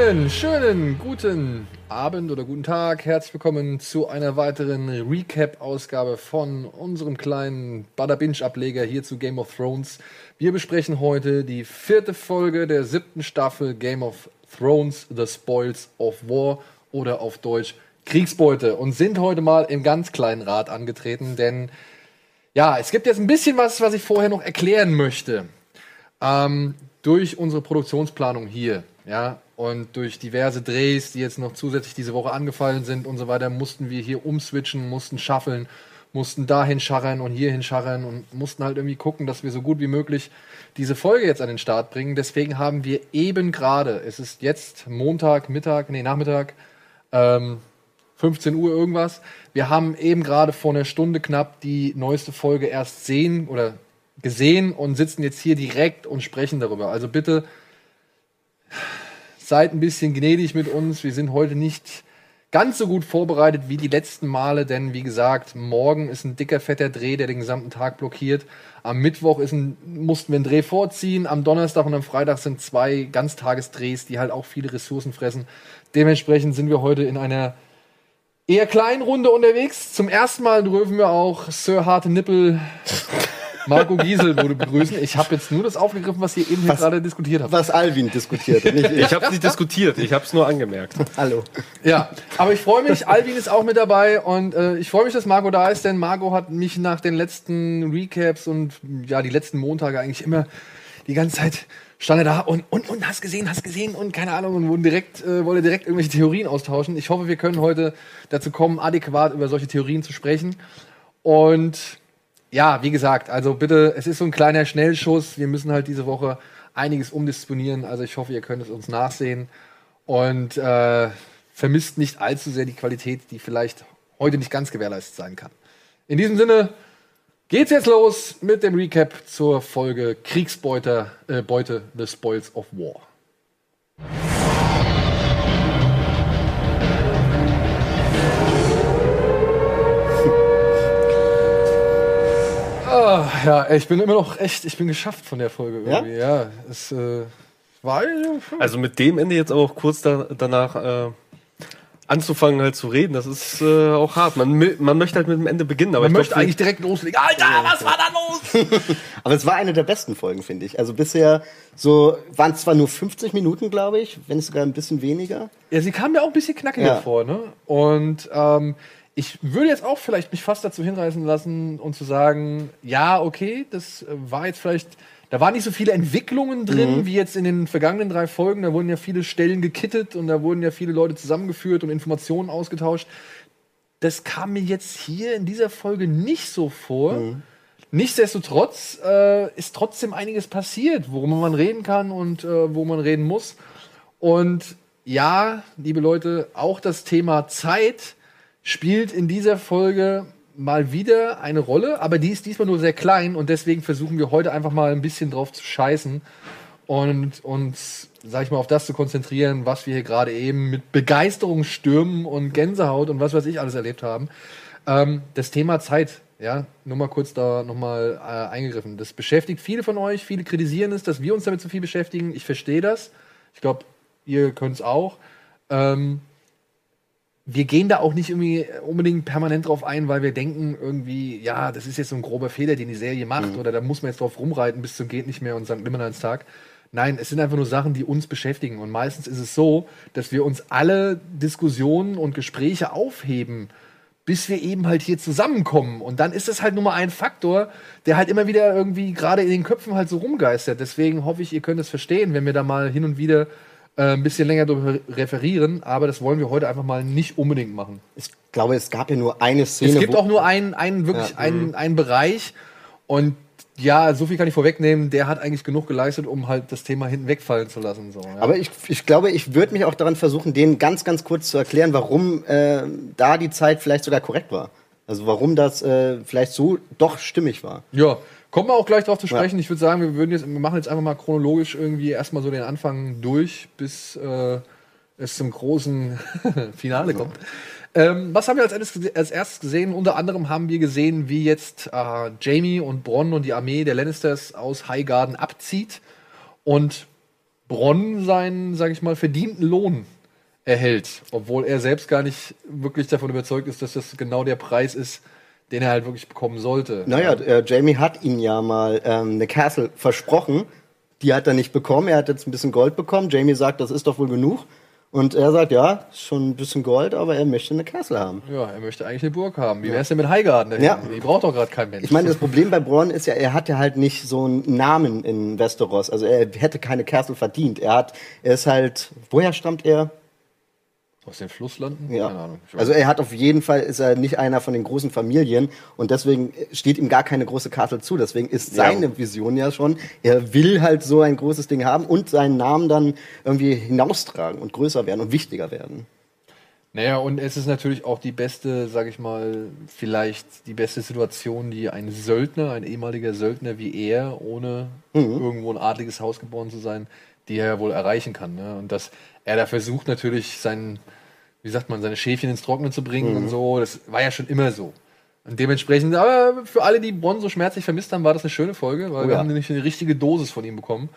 Einen schönen guten Abend oder guten Tag. Herzlich willkommen zu einer weiteren Recap-Ausgabe von unserem kleinen Bada Binge-Ableger hier zu Game of Thrones. Wir besprechen heute die vierte Folge der siebten Staffel Game of Thrones, The Spoils of War oder auf Deutsch Kriegsbeute und sind heute mal im ganz kleinen Rad angetreten, denn ja, es gibt jetzt ein bisschen was, was ich vorher noch erklären möchte. Ähm, durch unsere Produktionsplanung hier, ja, und durch diverse Drehs, die jetzt noch zusätzlich diese Woche angefallen sind und so weiter, mussten wir hier umswitchen, mussten schaffeln, mussten dahin scharren und hierhin scharren und mussten halt irgendwie gucken, dass wir so gut wie möglich diese Folge jetzt an den Start bringen. Deswegen haben wir eben gerade, es ist jetzt Montag, Mittag, nee, Nachmittag, ähm, 15 Uhr irgendwas. Wir haben eben gerade vor einer Stunde knapp die neueste Folge erst sehen oder gesehen und sitzen jetzt hier direkt und sprechen darüber. Also bitte seid ein bisschen gnädig mit uns. Wir sind heute nicht ganz so gut vorbereitet wie die letzten Male, denn wie gesagt, morgen ist ein dicker, fetter Dreh, der den gesamten Tag blockiert. Am Mittwoch ist ein, mussten wir einen Dreh vorziehen. Am Donnerstag und am Freitag sind zwei Ganztagesdrehs, die halt auch viele Ressourcen fressen. Dementsprechend sind wir heute in einer eher kleinen Runde unterwegs. Zum ersten Mal dürfen wir auch Sir Harte Nippel Marco Giesel wurde begrüßen. Ich habe jetzt nur das aufgegriffen, was ihr eben hier gerade diskutiert habt. Was Alvin diskutiert, nicht ich. Ich habe es nicht diskutiert, ich habe es nur angemerkt. Hallo. Ja, aber ich freue mich, Alvin ist auch mit dabei und äh, ich freue mich, dass Marco da ist, denn Marco hat mich nach den letzten Recaps und ja, die letzten Montage eigentlich immer die ganze Zeit stand er da und, und, und hast gesehen, hast gesehen und keine Ahnung und wurden direkt, äh, wollte direkt irgendwelche Theorien austauschen. Ich hoffe, wir können heute dazu kommen, adäquat über solche Theorien zu sprechen. Und ja, wie gesagt, also bitte, es ist so ein kleiner Schnellschuss. Wir müssen halt diese Woche einiges umdisponieren. Also ich hoffe, ihr könnt es uns nachsehen und äh, vermisst nicht allzu sehr die Qualität, die vielleicht heute nicht ganz gewährleistet sein kann. In diesem Sinne geht's jetzt los mit dem Recap zur Folge Kriegsbeute, äh, Beute, The Spoils of War. Oh, ja, ich bin immer noch echt, ich bin geschafft von der Folge irgendwie. Ja, ja es äh, war. Also mit dem Ende jetzt auch kurz da, danach äh, anzufangen halt zu reden, das ist äh, auch hart. Man, man möchte halt mit dem Ende beginnen, aber man möchte glaub, eigentlich direkt loslegen. Alter, was war da los? aber es war eine der besten Folgen, finde ich. Also bisher so waren zwar nur 50 Minuten, glaube ich, wenn es sogar ein bisschen weniger. Ja, sie kam mir auch ein bisschen knackiger ja. vor, ne? Und ähm, ich würde jetzt auch vielleicht mich fast dazu hinreißen lassen und zu sagen, ja, okay, das war jetzt vielleicht, da waren nicht so viele Entwicklungen drin, mhm. wie jetzt in den vergangenen drei Folgen. Da wurden ja viele Stellen gekittet und da wurden ja viele Leute zusammengeführt und Informationen ausgetauscht. Das kam mir jetzt hier in dieser Folge nicht so vor. Mhm. Nichtsdestotrotz äh, ist trotzdem einiges passiert, worüber man reden kann und äh, wo man reden muss. Und ja, liebe Leute, auch das Thema Zeit spielt in dieser Folge mal wieder eine Rolle, aber die ist diesmal nur sehr klein und deswegen versuchen wir heute einfach mal ein bisschen drauf zu scheißen und uns, sag ich mal, auf das zu konzentrieren, was wir hier gerade eben mit Begeisterung stürmen und Gänsehaut und was weiß ich alles erlebt haben. Ähm, das Thema Zeit, ja, nur mal kurz da nochmal äh, eingegriffen. Das beschäftigt viele von euch, viele kritisieren es, dass wir uns damit zu viel beschäftigen. Ich verstehe das. Ich glaube, ihr könnt es auch. Ähm, wir gehen da auch nicht irgendwie unbedingt permanent drauf ein, weil wir denken irgendwie, ja, das ist jetzt so ein grober Fehler, den die Serie macht, mhm. oder da muss man jetzt drauf rumreiten bis zum geht nicht mehr und St. Nimmerleinstag. Nein, es sind einfach nur Sachen, die uns beschäftigen. Und meistens ist es so, dass wir uns alle Diskussionen und Gespräche aufheben, bis wir eben halt hier zusammenkommen. Und dann ist es halt nur mal ein Faktor, der halt immer wieder irgendwie gerade in den Köpfen halt so rumgeistert. Deswegen hoffe ich, ihr könnt es verstehen, wenn wir da mal hin und wieder äh, ein bisschen länger darüber referieren, aber das wollen wir heute einfach mal nicht unbedingt machen. Ich glaube, es gab ja nur eine Szene. Es gibt auch nur einen, einen wirklich ja, einen, mhm. einen Bereich und ja, so viel kann ich vorwegnehmen, der hat eigentlich genug geleistet, um halt das Thema hinten wegfallen zu lassen. So, ja. Aber ich, ich glaube, ich würde mich auch daran versuchen, denen ganz, ganz kurz zu erklären, warum äh, da die Zeit vielleicht sogar korrekt war. Also warum das äh, vielleicht so doch stimmig war. Ja, Kommen wir auch gleich drauf zu sprechen. Ja. Ich würde sagen, wir würden jetzt, wir machen jetzt einfach mal chronologisch irgendwie erstmal so den Anfang durch, bis äh, es zum großen Finale kommt. Ähm, was haben wir als erstes, als erstes, gesehen? Unter anderem haben wir gesehen, wie jetzt äh, Jamie und Bronn und die Armee der Lannisters aus Highgarden abzieht. Und Bronn seinen, sag ich mal, verdienten Lohn erhält, obwohl er selbst gar nicht wirklich davon überzeugt ist, dass das genau der Preis ist, den er halt wirklich bekommen sollte. Naja, äh, Jamie hat ihm ja mal ähm, eine Castle versprochen. Die hat er nicht bekommen. Er hat jetzt ein bisschen Gold bekommen. Jamie sagt, das ist doch wohl genug. Und er sagt, ja, schon ein bisschen Gold, aber er möchte eine Castle haben. Ja, er möchte eigentlich eine Burg haben. Wie wär's denn mit Highgarden? Ja. Die braucht doch gerade kein Mensch. Ich meine, das Problem bei Bronn ist ja, er hat ja halt nicht so einen Namen in Westeros. Also er hätte keine Castle verdient. Er hat, er ist halt, woher stammt er? Aus den Flusslanden? Ja. Keine Ahnung. Also er hat auf jeden Fall, ist er nicht einer von den großen Familien und deswegen steht ihm gar keine große Castle zu. Deswegen ist Ja. seine Vision ja schon, er will halt so ein großes Ding haben und seinen Namen dann irgendwie hinaustragen und größer werden und wichtiger werden. Naja, und es ist natürlich auch die beste, sag ich mal, vielleicht die beste Situation, die ein Söldner, ein ehemaliger Söldner wie er, ohne irgendwo ein adliges Haus geboren zu sein, die er ja wohl erreichen kann. Ne? Und dass er da versucht natürlich sein, wie sagt man, seine Schäfchen ins Trockene zu bringen und so, das war ja schon immer so. Und dementsprechend, aber für alle, die Bronn so schmerzlich vermisst haben, war das eine schöne Folge, weil Oh wir ja. haben nämlich eine richtige Dosis von ihm bekommen.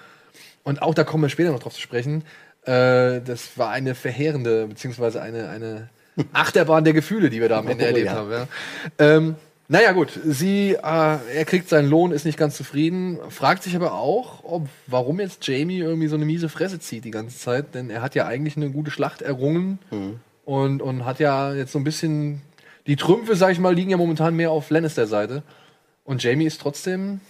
Und auch da kommen wir später noch drauf zu sprechen. Äh, das war eine verheerende, beziehungsweise eine, eine Achterbahn der Gefühle, die wir da am Ende Oh, erlebt ja. haben. Ja. Ähm, naja, gut, sie, äh, er kriegt seinen Lohn, ist nicht ganz zufrieden, fragt sich aber auch, ob, warum jetzt Jamie irgendwie so eine miese Fresse zieht die ganze Zeit, denn er hat ja eigentlich eine gute Schlacht errungen Mhm. Und, und hat ja jetzt so ein bisschen, die Trümpfe, sag ich mal, liegen ja momentan mehr auf Lannister-Seite. Und Jamie ist trotzdem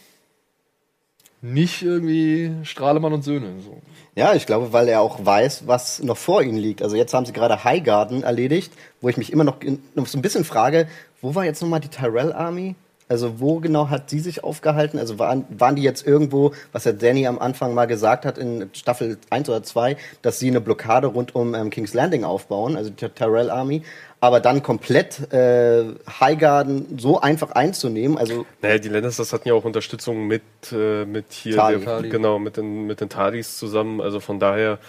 nicht irgendwie Strahlemann und Söhne. So. Ja, ich glaube, weil er auch weiß, was noch vor ihnen liegt. Also jetzt haben sie gerade Highgarden erledigt, wo ich mich immer noch, noch so ein bisschen frage, wo war jetzt nochmal die Tyrell Army? Also wo genau hat sie sich aufgehalten? Also waren, waren die jetzt irgendwo, was ja Danny am Anfang mal gesagt hat in Staffel 1 oder 2, dass sie eine Blockade rund um ähm, King's Landing aufbauen, also die Tyrell Army, aber dann komplett äh, Highgarden so einfach einzunehmen, also Naja, die Lannisters hatten ja auch Unterstützung mit, äh, mit hier, Tali. der, Tali. genau, mit den, mit den Tadis zusammen. Also von daher.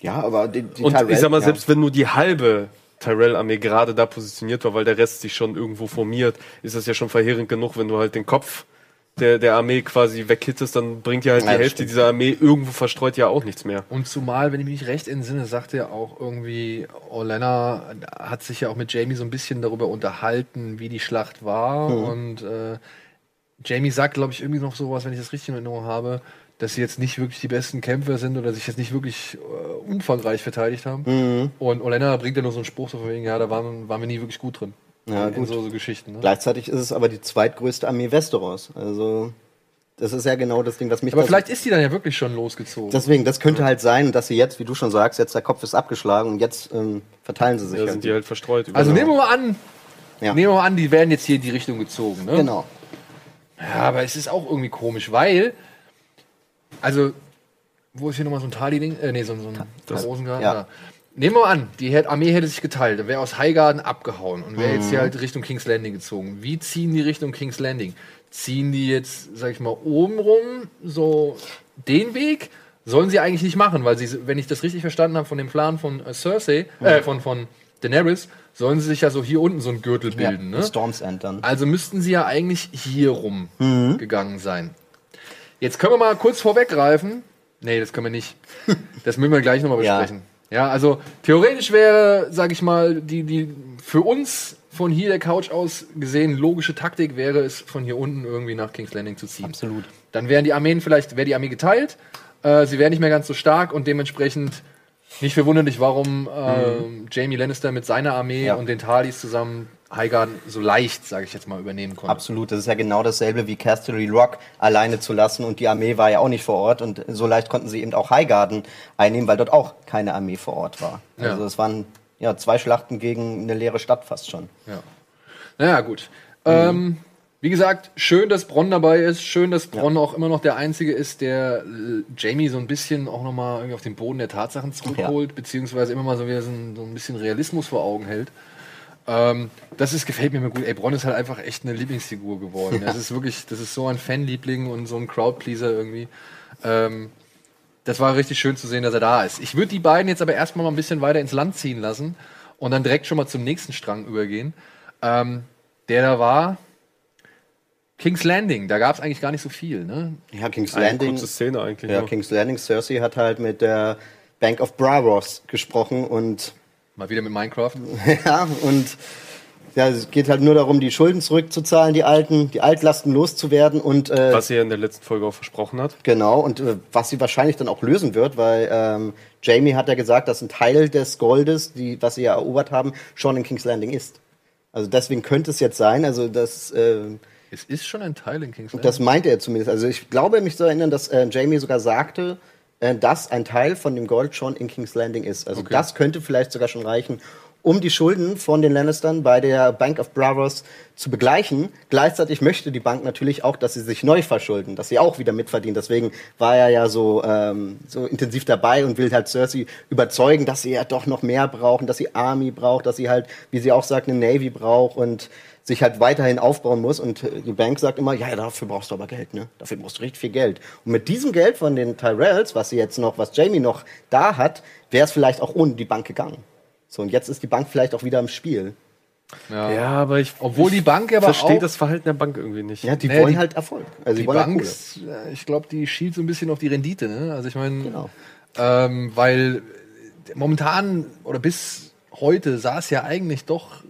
ja, aber die, die Und Tyrell, ich sag mal, ja. selbst wenn nur die halbe Tyrell-Armee gerade da positioniert war, weil der Rest sich schon irgendwo formiert, ist das ja schon verheerend genug, wenn du halt den Kopf der, der Armee quasi weghittest, dann bringt ja halt Ja, die Hälfte stimmt. dieser Armee irgendwo verstreut ja auch nichts mehr. Und zumal, wenn ich mich recht entsinne, sagte er auch irgendwie, Orlena hat sich ja auch mit Jamie so ein bisschen darüber unterhalten, wie die Schlacht war. Und äh, Jamie sagt, glaube ich, irgendwie noch sowas, wenn ich das richtig in Erinnerung habe, dass sie jetzt nicht wirklich die besten Kämpfer sind oder sich jetzt nicht wirklich äh, umfangreich verteidigt haben. Und Orlena bringt ja nur so einen Spruch so von wegen, ja, da waren, waren wir nie wirklich gut drin. Ja, in, gut. in so, so Geschichten. Ne? Gleichzeitig ist es aber die zweitgrößte Armee Westeros. Also, das ist ja genau das Ding, was mich Aber vielleicht ist die dann ja wirklich schon losgezogen. Deswegen, das könnte halt sein, dass sie jetzt, wie du schon sagst, jetzt der Kopf ist abgeschlagen und jetzt ähm, verteilen sie sich. Da halt. sind die halt verstreut. also nehmen wir mal an, ja. nehmen wir mal an, die werden jetzt hier in die Richtung gezogen. Ne? Genau. Ja, aber es ist auch irgendwie komisch, weil, also, wo ist hier nochmal so ein Tali-Ding? Äh, nee, so, ein- so ein Rosengarten. ja. Ja. Nehmen wir mal an, die Armee hätte sich geteilt, dann wäre aus Highgarden abgehauen und wäre jetzt Mhm. hier halt Richtung King's Landing gezogen. Wie ziehen die Richtung King's Landing? Ziehen die jetzt, sag ich mal, oben rum, so den Weg? Sollen sie eigentlich nicht machen, weil sie, wenn ich das richtig verstanden habe von dem Plan von äh, Cersei, Mhm. äh, von, von Daenerys, sollen sie sich ja so hier unten so ein Gürtel Ja, bilden, ne? Storm's End dann. Also müssten sie ja eigentlich hier rum gegangen sein. Jetzt können wir mal kurz vorweggreifen. Nee, das können wir nicht. Das müssen wir gleich nochmal Ja. besprechen. Ja. also theoretisch wäre, sag ich mal, die, die für uns von hier der Couch aus gesehen logische Taktik wäre es, von hier unten irgendwie nach King's Landing zu ziehen. Absolut. Dann wären die Armeen vielleicht, wäre die Armee geteilt, äh, sie wäre nicht mehr ganz so stark und dementsprechend nicht verwunderlich, warum äh, Jamie Lannister mit seiner Armee Mhm. Ja. und den Talis zusammen Highgarden so leicht, sage ich jetzt mal, übernehmen konnte. Absolut. Das ist ja genau dasselbe wie Casterly Rock alleine zu lassen und die Armee war ja auch nicht vor Ort und so leicht konnten sie eben auch Highgarden einnehmen, weil dort auch keine Armee vor Ort war. Ja. Also es waren ja zwei Schlachten gegen eine leere Stadt fast schon. Ja. Naja, gut. Ähm, wie gesagt, schön, dass Bronn dabei ist. Schön, dass Bronn auch immer noch der Einzige ist, der äh, Jamie so ein bisschen auch nochmal irgendwie auf den Boden der Tatsachen zurückholt, beziehungsweise immer mal so wieder so ein bisschen Realismus vor Augen hält. Ähm, das ist, gefällt mir immer gut. Ey, Bronn ist halt einfach echt eine Lieblingsfigur geworden. Das ist wirklich, das ist so ein Fanliebling und so ein Crowdpleaser irgendwie. Ähm, das war richtig schön zu sehen, dass er da ist. Ich würde die beiden jetzt aber erstmal mal ein bisschen weiter ins Land ziehen lassen und dann direkt schon mal zum nächsten Strang übergehen. Ähm, der da war King's Landing, da gab es eigentlich gar nicht so viel, ne? Ja, King's Eine Landing. kurze Szene eigentlich. Ja, nur. King's Landing, Cersei hat halt mit der Bank of Bravos gesprochen und Mal wieder mit Minecraft. ja, und ja, es geht halt nur darum, die Schulden zurückzuzahlen, die alten, die Altlasten loszuwerden und äh, Was sie ja in der letzten Folge auch versprochen hat. Genau, und äh, was sie wahrscheinlich dann auch lösen wird, weil ähm, Jamie hat ja gesagt, dass ein Teil des Goldes, die, was sie ja erobert haben, schon in King's Landing ist. Also deswegen könnte es jetzt sein, also das, äh, Es ist schon ein Teil in King's Landing. das meinte er zumindest. Also ich glaube, mich zu erinnern, dass äh, Jamie sogar sagte, äh, dass ein Teil von dem Gold schon in King's Landing ist. Also Okay. das könnte vielleicht sogar schon reichen, um die Schulden von den Lannistern bei der Bank of Bravos zu begleichen. Gleichzeitig möchte die Bank natürlich auch, dass sie sich neu verschulden, dass sie auch wieder mitverdienen. Deswegen war er ja so, ähm, so intensiv dabei und will halt Cersei überzeugen, dass sie ja doch noch mehr brauchen, dass sie Army braucht, dass sie halt, wie sie auch sagt, eine Navy braucht und sich halt weiterhin aufbauen muss. Und äh, die Bank sagt immer, ja, ja, dafür brauchst du aber Geld, ne? Dafür brauchst du richtig viel Geld. Und mit diesem Geld von den Tyrells, was sie jetzt noch, was Jamie noch da hat, wäre es vielleicht auch ohne die Bank gegangen. So, und jetzt ist die Bank vielleicht auch wieder im Spiel. ja. Ja, aber ich Obwohl die Bank aber verstehe auch- das Verhalten der Bank irgendwie nicht. Ja, die Naja, wollen die- halt Erfolg. Also die, die wollen halt Bank, äh, ich glaube, die schielt so ein bisschen auf die Rendite, ne? Also ich meine, Genau. ähm, weil momentan oder bis heute sah es ja eigentlich doch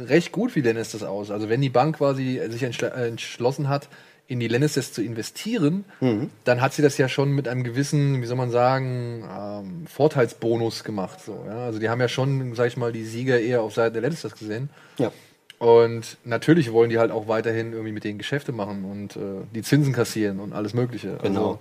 recht gut die Lannisters aus. Also wenn die Bank quasi sich äh, entschlossen hat, in die Lannisters zu investieren, Mhm. dann hat sie das ja schon mit einem gewissen, wie soll man sagen, ähm, Vorteilsbonus gemacht. So, ja? Also die haben ja schon, sag ich mal, die Sieger eher auf Seite der Lannisters gesehen. Ja. Und natürlich wollen die halt auch weiterhin irgendwie mit denen Geschäfte machen und äh, die Zinsen kassieren und alles Mögliche. Genau. Also,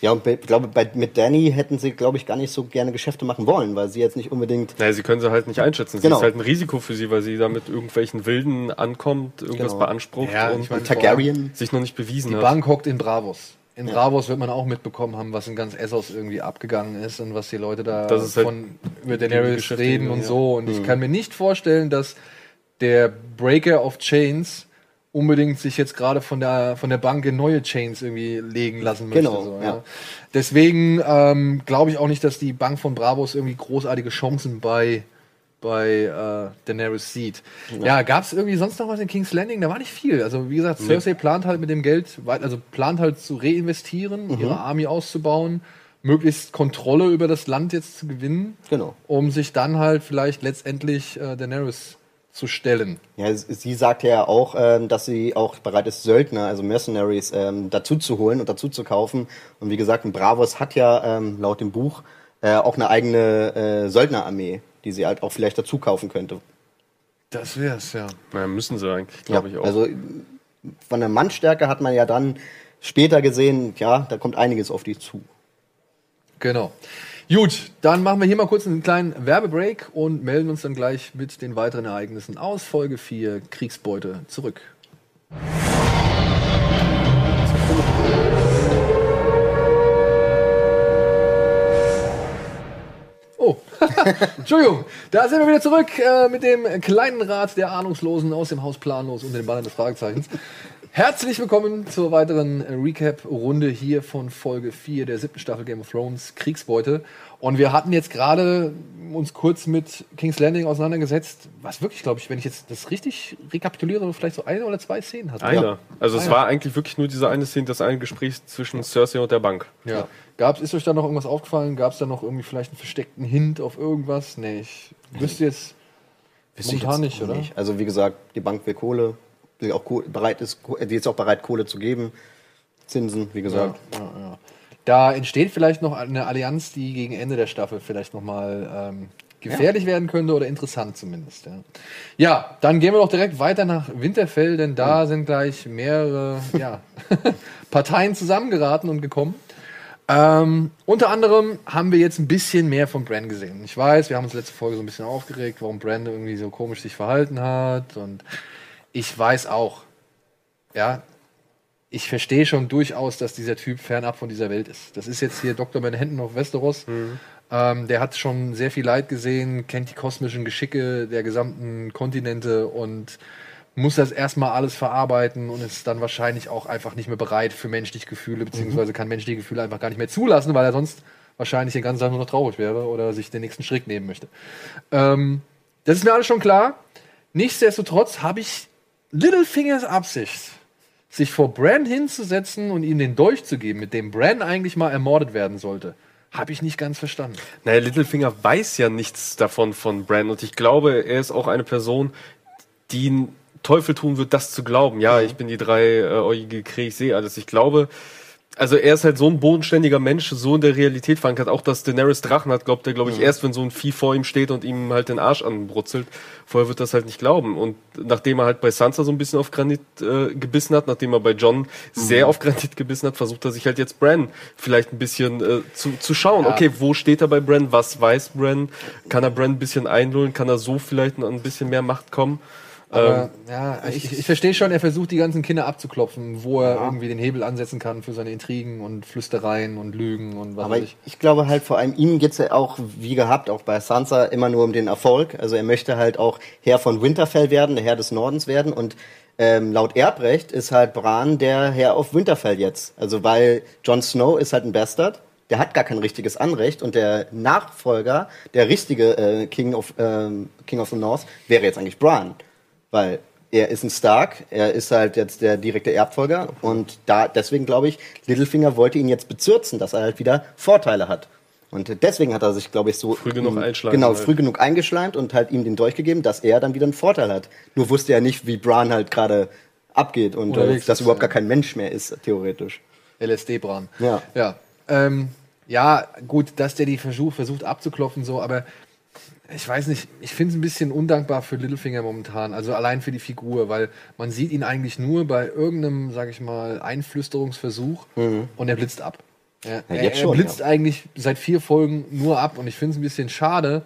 Ja, und ich glaube, bei, mit Danny hätten sie, glaube ich, gar nicht so gerne Geschäfte machen wollen, weil sie jetzt nicht unbedingt. Naja, sie können sie halt nicht einschätzen. Sie Genau. ist halt ein Risiko für sie, weil sie da mit irgendwelchen Wilden ankommt, irgendwas Genau. beansprucht Ja, und ich mein, Targaryen. sich noch nicht bewiesen die hat. Bank hockt in Bravos. In Bravos wird man auch mitbekommen haben, was in ganz Essos irgendwie abgegangen ist und was die Leute da Das ist halt von über Daenerys reden und ja. so. Und ich kann mir nicht vorstellen, dass der Breaker of Chains unbedingt sich jetzt gerade von der von der Bank in neue Chains irgendwie legen lassen möchte. Genau, so, ja. Deswegen ähm, glaube ich auch nicht, dass die Bank von Bravos irgendwie großartige Chancen bei bei äh, Daenerys sieht. Ja, gab es irgendwie sonst noch was in King's Landing? Da war nicht viel. Also wie gesagt, Cersei plant halt mit dem Geld, also plant halt zu reinvestieren, Mhm. ihre Army auszubauen, möglichst Kontrolle über das Land jetzt zu gewinnen, Genau. um sich dann halt vielleicht letztendlich äh, Daenerys zu stellen. Ja, sie sagt ja auch, ähm, dass sie auch bereit ist, Söldner, also Mercenaries, ähm, dazu zu holen und dazu zu kaufen. Und wie gesagt, ein Bravos hat ja ähm, laut dem Buch äh, auch eine eigene äh, Söldnerarmee, die sie halt auch vielleicht dazu kaufen könnte. Das wär's, ja. Naja, müssen sie eigentlich, glaube ich auch. Also von der Mannstärke hat man ja dann später gesehen, ja, da kommt einiges auf die zu. Genau. Gut, dann machen wir hier mal kurz einen kleinen Werbebreak und melden uns dann gleich mit den weiteren Ereignissen aus Folge 4 Kriegsbeute zurück. Oh, Entschuldigung, da sind wir wieder zurück äh, mit dem kleinen Rat der Ahnungslosen aus dem Haus Planlos und den Bannern des Fragezeichens. Herzlich willkommen zur weiteren Recap-Runde hier von Folge 4 der siebten Staffel Game of Thrones Kriegsbeute. Und wir hatten jetzt gerade uns kurz mit King's Landing auseinandergesetzt, was wirklich, glaube ich, wenn ich jetzt das richtig rekapituliere, vielleicht so eine oder zwei Szenen hat. Einer. Also es Einer. war eigentlich wirklich nur diese eine Szene, das eine Gespräch zwischen Cersei und der Bank. Ja. Gab's, ist euch da noch irgendwas aufgefallen? Gab es da noch irgendwie vielleicht einen versteckten Hint auf irgendwas? Nee, ich wüsste jetzt Wüsste ich momentan jetzt nicht, oder? Also wie gesagt, die Bank will Kohle, will auch bereit ist, die ist auch bereit, Kohle zu geben. Zinsen, wie Ja, gesagt. ja, ja. Da entsteht vielleicht noch eine Allianz, die gegen Ende der Staffel vielleicht nochmal ähm, gefährlich werden könnte oder interessant zumindest. Ja. ja, dann gehen wir doch direkt weiter nach Winterfell, denn da sind gleich mehrere ja, Parteien zusammengeraten und gekommen. Ähm, unter anderem haben wir jetzt ein bisschen mehr von Bran gesehen. Ich weiß, wir haben uns letzte Folge so ein bisschen aufgeregt, warum Bran irgendwie so komisch sich verhalten hat. Und ich weiß auch, ja, ich verstehe schon durchaus, dass dieser Typ fernab von dieser Welt ist. Das ist jetzt hier Dr. Manhattan auf Westeros. Ähm, der hat schon sehr viel Leid gesehen, kennt die kosmischen Geschicke der gesamten Kontinente und muss das erstmal alles verarbeiten und ist dann wahrscheinlich auch einfach nicht mehr bereit für menschliche Gefühle, beziehungsweise kann menschliche Gefühle einfach gar nicht mehr zulassen, weil er sonst wahrscheinlich den ganzen Tag nur noch traurig wäre oder sich den nächsten Schritt nehmen möchte. Ähm, das ist mir alles schon klar. Nichtsdestotrotz habe ich Littlefingers Absicht, sich vor Bran hinzusetzen und ihm den Dolch zu geben, mit dem Bran eigentlich mal ermordet werden sollte, habe ich nicht ganz verstanden. Naja, Littlefinger weiß ja nichts davon von Bran und ich glaube, er ist auch eine Person, die einen Teufel tun wird, das zu glauben. Ja, ich bin die dreieugige Krähe, ich sehe alles. Ich glaube, also er ist halt so ein bodenständiger Mensch, so in der Realität verankert. Auch dass Daenerys Drachen hat, glaubt er, glaube ich, erst, wenn so ein Vieh vor ihm steht und ihm halt den Arsch anbrutzelt. Vorher wird das halt nicht glauben. Und nachdem er halt bei Sansa so ein bisschen auf Granit äh, gebissen hat, nachdem er bei John sehr auf Granit gebissen hat, versucht er sich halt jetzt Bran vielleicht ein bisschen äh, zu, zu schauen. Ja. Okay, wo steht er bei Bran? Was weiß Bran? Kann er Bran ein bisschen einlullen? Kann er so vielleicht an ein bisschen mehr Macht kommen? Aber ja, ich, ich verstehe schon, er versucht die ganzen Kinder abzuklopfen, wo er irgendwie den Hebel ansetzen kann für seine Intrigen und Flüstereien und Lügen und was Aber weiß ich, ich glaube halt vor allem ihm geht's ja auch, wie gehabt, auch bei Sansa immer nur um den Erfolg. Also er möchte halt auch Herr von Winterfell werden, der Herr des Nordens werden. Und ähm, laut Erbrecht ist halt Bran der Herr auf Winterfell jetzt. Also weil Jon Snow ist halt ein Bastard. Der hat gar kein richtiges Anrecht und der Nachfolger, der richtige äh, King, of, ähm, King of the North, wäre jetzt eigentlich Bran. Weil er ist ein Stark, er ist halt jetzt der direkte Erbfolger und da deswegen glaube ich, Littlefinger wollte ihn jetzt bezürzen, dass er halt wieder Vorteile hat. Und deswegen hat er sich, glaube ich, so Früh genug einschleimen Genau, halt. früh genug eingeschleimt und halt ihm den Dolch gegeben, dass er dann wieder einen Vorteil hat. Nur wusste er nicht, wie Bran halt gerade abgeht und äh, dass überhaupt gar kein Mensch mehr ist, theoretisch. LSD-Bran. Ja. Ja. Ähm, ja, gut, dass der die versucht, versucht abzuklopfen, so, aber ich weiß nicht, ich finde es ein bisschen undankbar für Littlefinger momentan, also allein für die Figur, weil man sieht ihn eigentlich nur bei irgendeinem, sag ich mal, Einflüsterungsversuch und er blitzt ab. Ja, er, er schon, blitzt ja. eigentlich seit vier Folgen nur ab und ich finde es ein bisschen schade.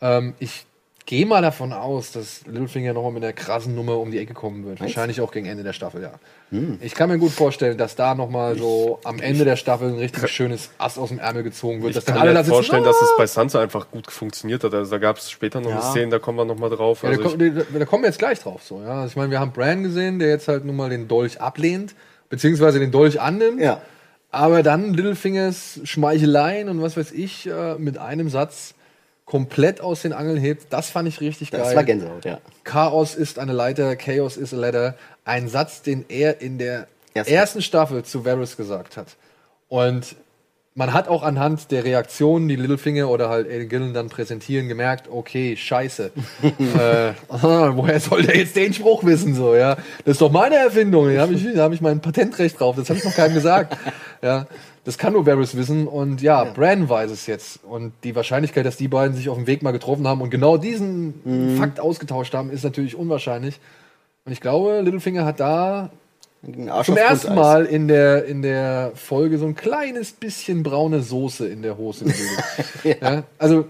Ähm, ich gehe mal davon aus, dass Littlefinger nochmal mit einer krassen Nummer um die Ecke kommen wird. Wahrscheinlich auch gegen Ende der Staffel, ja. Hm. Ich kann mir gut vorstellen, dass da nochmal so am Ende der Staffel ein richtig schönes Ass aus dem Ärmel gezogen wird. Ich dass kann dann alle mir da halt sitzen, vorstellen, "Ah!" dass es bei Sansa einfach gut funktioniert hat. Also da gab es später noch Ja. eine Szene, da kommen wir noch mal drauf. Ja, da, Also kommen- da, da kommen wir jetzt gleich drauf. So, ja. Also ich meine, wir haben Bran gesehen, der jetzt halt nun mal den Dolch ablehnt, beziehungsweise den Dolch annimmt. Ja. Aber dann Littlefingers Schmeicheleien und was weiß ich äh, mit einem Satz komplett aus den Angeln hebt. Das fand ich richtig Das geil. war Gänsehaut, ja. Chaos ist eine Leiter, Chaos is a ladder. Ein Satz, den er in der Ersten. ersten, Staffel zu Varys gesagt hat. Und man hat auch anhand der Reaktionen, die Littlefinger oder halt Aiden Gillen dann präsentieren, gemerkt, okay, scheiße. äh, aha, woher soll der jetzt den Spruch wissen? So, ja? Das ist doch meine Erfindung. Da habe ich, da hab ich mein Patentrecht drauf. Das habe ich noch keinem gesagt. Ja, das kann nur Varys wissen. Und ja, Bran weiß es jetzt. Und die Wahrscheinlichkeit, dass die beiden sich auf dem Weg mal getroffen haben und genau diesen Fakt ausgetauscht haben, ist natürlich unwahrscheinlich. Und ich glaube, Littlefinger hat da zum ersten. Mal in der, in der Folge so ein kleines bisschen braune Soße in der Hose gebildet. ja. Also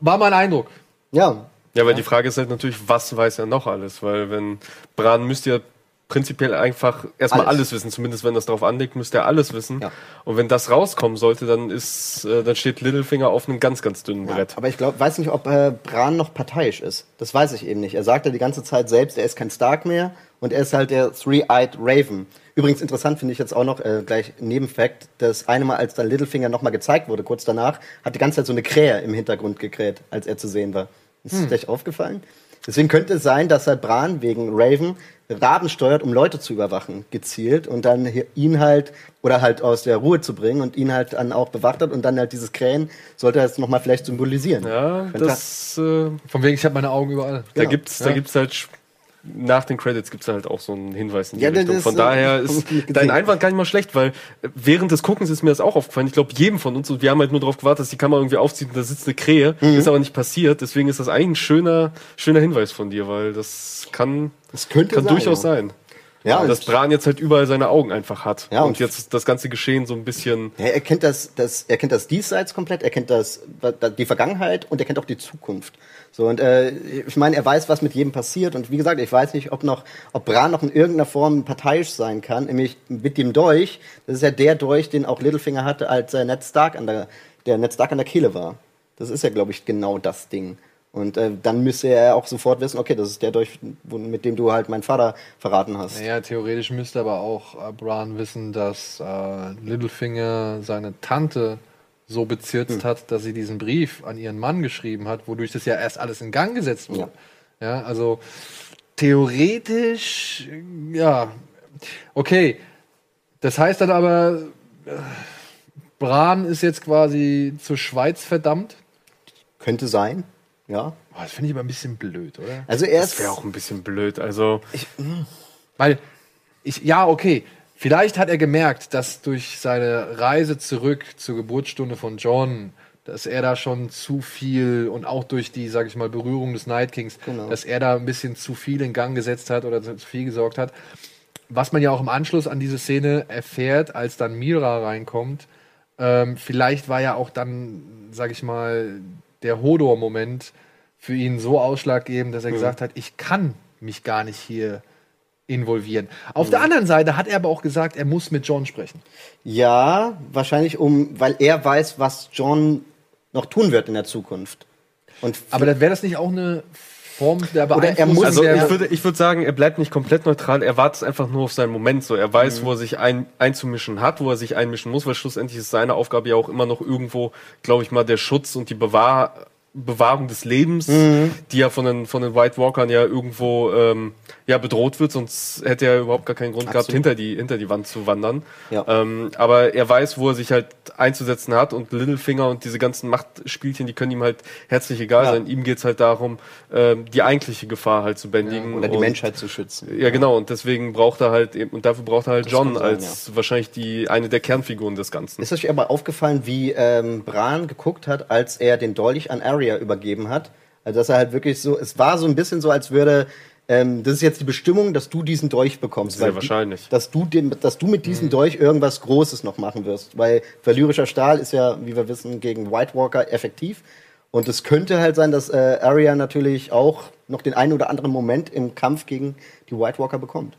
war mein Eindruck. Ja. Ja, weil die Frage ist halt natürlich, was weiß er noch alles? Weil wenn Bran müsste ja prinzipiell einfach erstmal Alles. alles. wissen, zumindest wenn das darauf anlegt, müsste er alles wissen. Ja. Und wenn das rauskommen sollte, dann ist, äh, dann steht Littlefinger auf einem ganz, ganz dünnen Ja, Brett. aber ich glaube, weiß nicht, ob äh, Bran noch parteiisch ist. Das weiß ich eben nicht. Er sagt ja die ganze Zeit selbst, er ist kein Stark mehr und er ist halt der Three-Eyed Raven. Übrigens interessant finde ich jetzt auch noch äh, gleich Nebenfakt, das eine Mal, als dann Littlefinger nochmal gezeigt wurde, kurz danach, hat die ganze Zeit so eine Krähe im Hintergrund gekräht, als er zu sehen war. Ist Hm. es gleich aufgefallen? Deswegen könnte es sein, dass halt Bran wegen Raven Raben steuert, um Leute zu überwachen, gezielt und dann ihn halt oder halt aus der Ruhe zu bringen und ihn halt dann auch bewacht hat und dann halt dieses Krähen sollte er jetzt nochmal vielleicht symbolisieren. Ja, Könnte- das, äh, Von wegen, ich habe meine Augen überall. da Genau. gibt's, da Ja. gibt's halt nach den Credits gibt's da halt auch so einen Hinweis in die Ja, das Richtung. Von daher ist dein. Einwand gar nicht mal schlecht, weil äh, während des Guckens ist mir das auch aufgefallen. Ich glaube, jedem von uns, und wir haben halt nur darauf gewartet, dass die Kamera irgendwie aufzieht und da sitzt eine Krähe. Mhm. Ist aber nicht passiert. Deswegen ist das eigentlich ein schöner, schöner Hinweis von dir, weil das kann, Das könnte kann sein, durchaus ja. sein. Ja, dass Bran jetzt halt überall seine Augen einfach hat. Ja, und, und- jetzt das ganze Geschehen so ein bisschen. Ja, er kennt das, das, er kennt das Diesseits komplett, er kennt das, die Vergangenheit und er kennt auch die Zukunft. So und äh, ich meine, er weiß, was mit jedem passiert und wie gesagt, ich weiß nicht, ob noch, ob Bran noch in irgendeiner Form parteiisch sein kann, nämlich mit dem Dolch. Das ist ja der Dolch, den auch Littlefinger hatte, als er Ned Stark an der, der Ned Stark an der Kehle war. Das ist ja, glaube ich, genau das Ding. Und äh, dann müsste er auch sofort wissen, okay, das ist der Dolch, mit dem du halt meinen Vater verraten hast. Naja, theoretisch müsste aber auch äh, Bran wissen, dass äh, Littlefinger seine Tante so bezirzt hat, dass sie diesen Brief an ihren Mann geschrieben hat, wodurch das ja erst alles in Gang gesetzt wurde. Ja, also theoretisch, ja, Okay, das heißt dann aber, äh, Bran ist jetzt quasi zur Schweiz verdammt. Könnte sein, ja. Boah, das finde ich aber ein bisschen blöd, oder? Also er Das wäre auch ein bisschen blöd. Also, Weil ich, ja, okay. Vielleicht hat er gemerkt, dass durch seine Reise zurück zur Geburtsstunde von John, dass er da schon zu viel und auch durch die, sag ich mal, Berührung des Night Kings, Genau. dass er da ein bisschen zu viel in Gang gesetzt hat oder zu viel gesorgt hat. Was man ja auch im Anschluss an diese Szene erfährt, als dann Mira reinkommt, ähm, vielleicht war ja auch dann, sag ich mal, der Hodor-Moment für ihn so ausschlaggebend, dass er gesagt hat, ich kann mich gar nicht hier involvieren. Auf der anderen Seite hat er aber auch gesagt, er muss mit John sprechen. Ja, wahrscheinlich um, weil er weiß, was John noch tun wird in der Zukunft. Und Aber dann wäre das nicht auch eine Form der Oder er Beeinflussung muss- also ich würde, ich würde sagen, er bleibt nicht komplett neutral, er wartet einfach nur auf seinen Moment. So, er weiß, wo er sich ein, einzumischen hat, wo er sich einmischen muss, weil schlussendlich ist seine Aufgabe ja auch immer noch irgendwo, glaube ich mal, der Schutz und die Bewahr, Bewahrung des Lebens, die ja von den, von den White Walkern ja irgendwo ähm, ja, bedroht wird, sonst hätte er überhaupt gar keinen Grund gehabt, Absolut. hinter die, hinter die Wand zu wandern. Ja. Ähm, aber er weiß, wo er sich halt einzusetzen hat und Littlefinger und diese ganzen Machtspielchen, die können ihm halt herzlich egal Ja. sein. Ihm geht's halt darum, ähm, die eigentliche Gefahr halt zu bändigen. oder die und, Menschheit zu schützen. Ja, genau. Und deswegen braucht er halt eben, und dafür braucht er halt Das John sein, als wahrscheinlich die, eine der Kernfiguren des Ganzen. Ist euch aber aufgefallen, wie ähm, Bran geguckt hat, als er den Dolch an Arya übergeben hat? Also, dass er halt wirklich so, es war so ein bisschen so, als würde, ähm, das ist jetzt die Bestimmung, dass du diesen Dolch bekommst. Sehr weil wahrscheinlich. Du, dass, du den, dass du mit Mhm. diesem Dolch irgendwas Großes noch machen wirst. Weil valyrischer Stahl ist ja, wie wir wissen, gegen White Walker effektiv. Und es könnte halt sein, dass äh, Arya natürlich auch noch den einen oder anderen Moment im Kampf gegen die White Walker bekommt.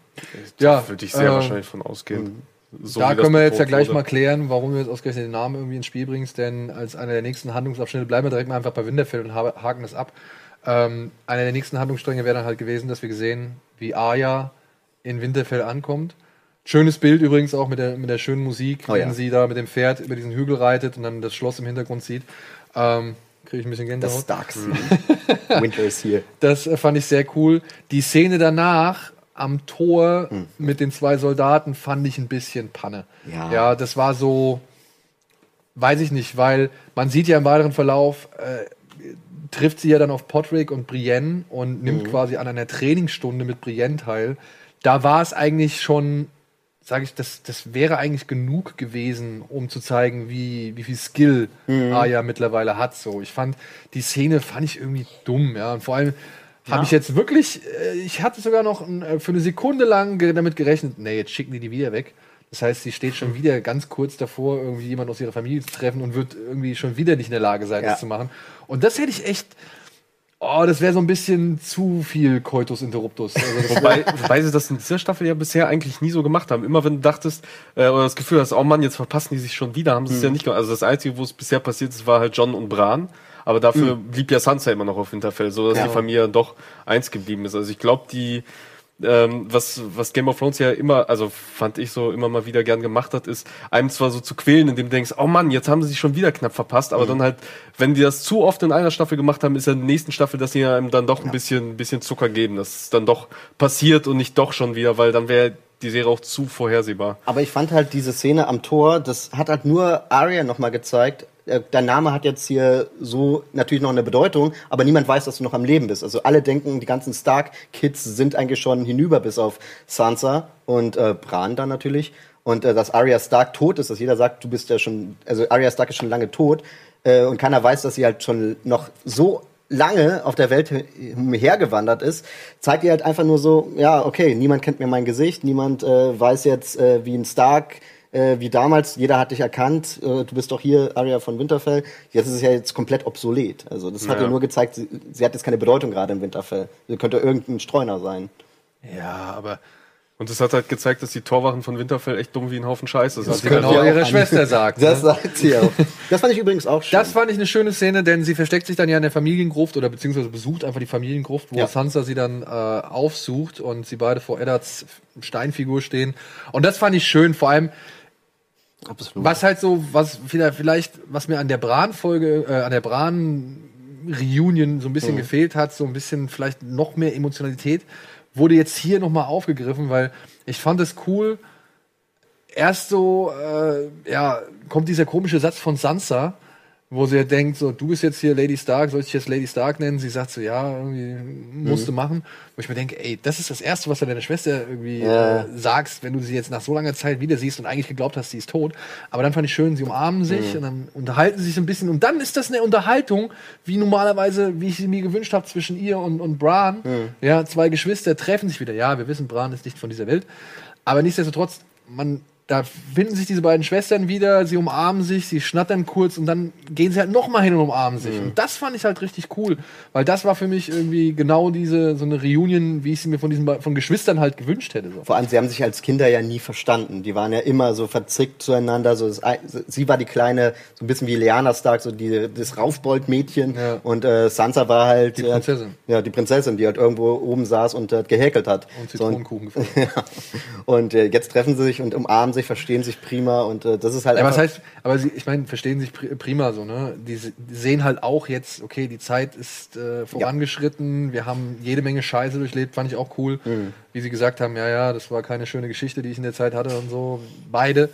ja, Würde ich sehr äh, wahrscheinlich von ausgehen. So da das können wir jetzt ja gleich wurde. mal klären, warum du jetzt ausgerechnet den Namen irgendwie ins Spiel bringst, denn als einer der nächsten Handlungsabschnitte bleiben wir direkt mal einfach bei Winterfell und ha- haken das ab. Ähm, einer der nächsten Handlungsstränge wäre dann halt gewesen, dass wir gesehen, wie Arya in Winterfell ankommt. Schönes Bild übrigens auch mit der, mit der schönen Musik, Oh wenn ja. sie da mit dem Pferd über diesen Hügel reitet und dann das Schloss im Hintergrund sieht. Ähm, Kriege ich ein bisschen Das Gänsehaut. Starks. Winter is here. Das äh, fand ich sehr cool. Die Szene danach am Tor Hm. mit den zwei Soldaten fand ich ein bisschen Panne. Ja. ja das war so, weiß ich nicht, weil man sieht ja im weiteren Verlauf, äh, trifft sie ja dann auf Podrick und Brienne und nimmt Mhm. quasi an einer Trainingsstunde mit Brienne teil. Da war es eigentlich schon, sage ich, das, das wäre eigentlich genug gewesen, um zu zeigen, wie, wie viel Skill Mhm. Arya mittlerweile hat. So, ich fand die Szene fand ich irgendwie dumm, ja. Und vor allem habe ich jetzt wirklich, äh, ich hatte sogar noch äh, für eine Sekunde lang damit gerechnet, nee, jetzt schicken die die wieder weg. Das heißt, sie steht schon wieder ganz kurz davor, irgendwie jemand aus ihrer Familie zu treffen und wird irgendwie schon wieder nicht in der Lage sein, Ja. das zu machen. Und das hätte ich echt, oh, das wäre so ein bisschen zu viel Coitus Interruptus. Also Wobei, wobei sie das in dieser Staffel ja bisher eigentlich nie so gemacht haben. Immer wenn du dachtest, äh, oder das Gefühl hast, oh Mann, jetzt verpassen die sich schon wieder, haben sie es ja nicht gemacht. Also das Einzige, wo es bisher passiert ist, war halt John und Bran. Aber dafür blieb ja Sansa immer noch auf Winterfell, so dass Ja. die Familie doch eins geblieben ist. Also ich glaube, die, ähm, was, was Game of Thrones ja immer, also fand ich so immer mal wieder gern gemacht hat, ist, einem zwar so zu quälen, indem du denkst, oh Mann, jetzt haben sie sich schon wieder knapp verpasst, aber dann halt, wenn die das zu oft in einer Staffel gemacht haben, ist ja in der nächsten Staffel, dass sie einem dann doch ein bisschen, ein bisschen Zucker geben, dass es dann doch passiert und nicht doch schon wieder, weil dann wäre die Serie auch zu vorhersehbar. Aber ich fand halt diese Szene am Tor, das hat halt nur Arya nochmal gezeigt. Äh, Dein Name hat jetzt hier so natürlich noch eine Bedeutung, aber niemand weiß, dass du noch am Leben bist. Also alle denken, die ganzen Stark-Kids sind eigentlich schon hinüber, bis auf Sansa und äh, Bran dann natürlich. Und äh, dass Arya Stark tot ist, dass jeder sagt, du bist ja schon, also Arya Stark ist schon lange tot. Äh, und keiner weiß, dass sie halt schon noch so lange auf der Welt hergewandert ist, zeigt ihr halt einfach nur so, ja, okay, niemand kennt mir mein Gesicht, niemand äh, weiß jetzt, äh, wie ein Stark, äh, wie damals, jeder hat dich erkannt, äh, du bist doch hier, Arya von Winterfell. Jetzt ist es ja jetzt komplett obsolet. Also das hat Ja. ja nur gezeigt, sie, sie hat jetzt keine Bedeutung gerade in Winterfell. Sie könnte irgendein Streuner sein. ja, aber Und das hat halt gezeigt, dass die Torwachen von Winterfell echt dumm wie ein Haufen Scheiße sind. das genau ja auch ihre an- Schwester sagt. Das ne? sagt sie auch. Das fand ich übrigens auch schön. Das fand ich eine schöne Szene, denn sie versteckt sich dann ja in der Familiengruft oder beziehungsweise besucht einfach die Familiengruft, wo Ja. Sansa sie dann äh, aufsucht und sie beide vor Eddards Steinfigur stehen. Und das fand ich schön, vor allem. Was halt so, was vielleicht, was mir an der Bran-Folge, äh, an der Bran-Reunion so ein bisschen gefehlt hat, so ein bisschen vielleicht noch mehr Emotionalität, wurde jetzt hier nochmal aufgegriffen, weil Ich fand es cool. Erst so, äh, ja, kommt dieser komische Satz von Sansa, wo sie ja denkt, so, du bist jetzt hier Lady Stark, soll ich dich jetzt Lady Stark nennen? Sie sagt so, ja, irgendwie musst du machen. Wo ich mir denke, ey, das ist das Erste, was du deiner Schwester irgendwie Ja. äh, sagst, wenn du sie jetzt nach so langer Zeit wieder siehst und eigentlich geglaubt hast, sie ist tot. Aber dann fand ich schön, sie umarmen sich und dann unterhalten sie sich so ein bisschen. Und dann ist das eine Unterhaltung, wie normalerweise, wie ich sie mir gewünscht habe, zwischen ihr und, und Bran. Ja, zwei Geschwister treffen sich wieder. Ja, wir wissen, Bran ist nicht von dieser Welt. Aber nichtsdestotrotz, man, da finden sich diese beiden Schwestern wieder, sie umarmen sich, sie schnattern kurz und dann gehen sie halt noch mal hin und umarmen sich. Und das fand ich halt richtig cool, weil das war für mich irgendwie genau diese, so eine Reunion, wie ich sie mir von diesen von Geschwistern halt gewünscht hätte. So. Vor allem, sie haben sich als Kinder ja nie verstanden. Die waren ja immer so verzickt zueinander. So das, sie war die kleine, so ein bisschen wie Lyanna Stark, so die, das Raufbold-Mädchen. Ja. Und äh, Sansa war halt Die äh, Prinzessin. ja, die Prinzessin, die halt irgendwo oben saß und äh, gehäkelt hat. Und So, und, Zitronenkuchen ja. und äh, jetzt treffen sie sich und umarmen sich, verstehen sich prima. Und äh, das ist halt Ja, was heißt, aber sie, ich meine, verstehen sich pri- prima so, ne? Die, die sehen halt auch jetzt, okay, die Zeit ist äh, vorangeschritten, wir haben jede Menge Scheiße durchlebt, fand ich auch cool. Mhm. Wie sie gesagt haben, ja, ja, das war keine schöne Geschichte, die ich in der Zeit hatte und so, beide.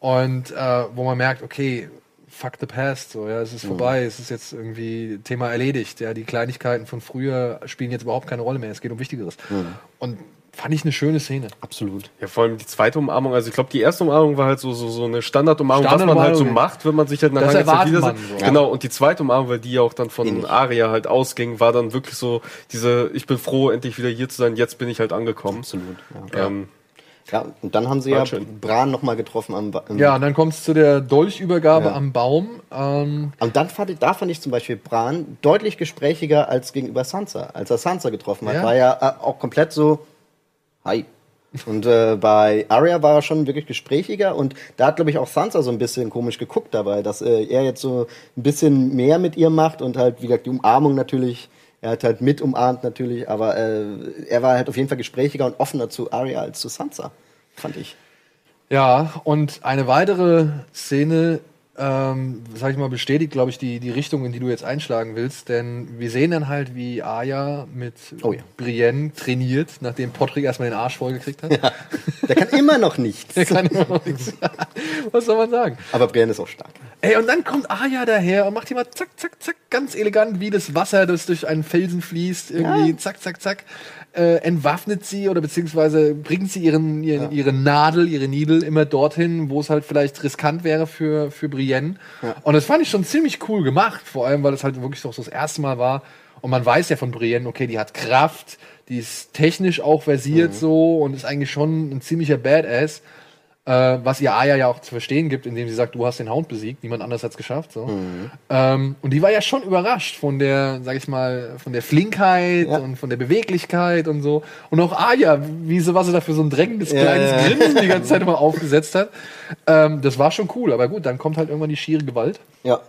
Und äh, wo man merkt, okay, fuck the past, so, ja, es Mhm. ist vorbei, es ist jetzt irgendwie Thema erledigt, ja, die Kleinigkeiten von früher spielen jetzt überhaupt keine Rolle mehr, es geht um Wichtigeres. Mhm. Und fand ich eine schöne Szene. absolut. Ja, vor allem die zweite Umarmung. Also ich glaube, die erste Umarmung war halt so, so, so eine Standardumarmung, was man halt so macht, wenn man sich halt nach Das langer Zeit erwartet wieder man so. Genau, und die zweite Umarmung, weil die ja auch dann von Ähnlich. Aria halt ausging, war dann wirklich so diese, ich bin froh, endlich wieder hier zu sein, jetzt bin ich halt angekommen. Absolut. Ja. Ähm, Ja, und dann haben sie ja schön. Bran nochmal getroffen am, Ba- Ja, und dann kommt es zu der Dolchübergabe Ja. am Baum. Ähm, Und dann fand ich, da fand ich zum Beispiel Bran deutlich gesprächiger als gegenüber Sansa. Als er Sansa getroffen hat, Ja. war er äh, auch komplett so, hi. Und äh, bei Arya war er schon wirklich gesprächiger und da hat, glaube ich, auch Sansa so ein bisschen komisch geguckt dabei, dass äh, er jetzt so ein bisschen mehr mit ihr macht und halt, wie gesagt, die Umarmung natürlich, er hat halt mit umarmt natürlich, aber äh, er war halt auf jeden Fall gesprächiger und offener zu Arya als zu Sansa, fand ich. Ja, und eine weitere Szene, ähm, sag ich mal, bestätigt, glaube ich, die, die Richtung, in die du jetzt einschlagen willst. Denn wir sehen dann halt, wie Aya mit Oh ja. Brienne trainiert, nachdem Podrick erstmal den Arsch vollgekriegt hat. Der kann immer noch nichts. Der kann immer noch nichts. Was soll man sagen? Aber Brienne ist auch stark. Ey, und dann kommt Aya daher und macht hier mal zack, zack, zack, ganz elegant, wie das Wasser, das durch einen Felsen fließt, irgendwie zack, zack, zack, äh, entwaffnet sie oder beziehungsweise bringt sie ihren, ihren, ihre Nadel, ihre Needle immer dorthin, wo es halt vielleicht riskant wäre für, für Brienne. Und das fand ich schon ziemlich cool gemacht, vor allem, weil es halt wirklich doch so das erste Mal war. Und man weiß ja von Brienne, okay, die hat Kraft, die ist technisch auch versiert so und ist eigentlich schon ein ziemlicher Badass. Äh, was ihr Aya ja auch zu verstehen gibt, indem sie sagt, du hast den Hound besiegt, niemand anders hat es geschafft. So. Ähm, und die war ja schon überrascht von der, sag ich mal, von der Flinkheit Ja. und von der Beweglichkeit und so. Und auch Aya, wie sie, was sie da für so ein drängendes Ja, kleines ja. Grinsen die ganze Zeit immer aufgesetzt hat. Ähm, das war schon cool, aber gut, dann kommt halt irgendwann die schiere Gewalt. Ja.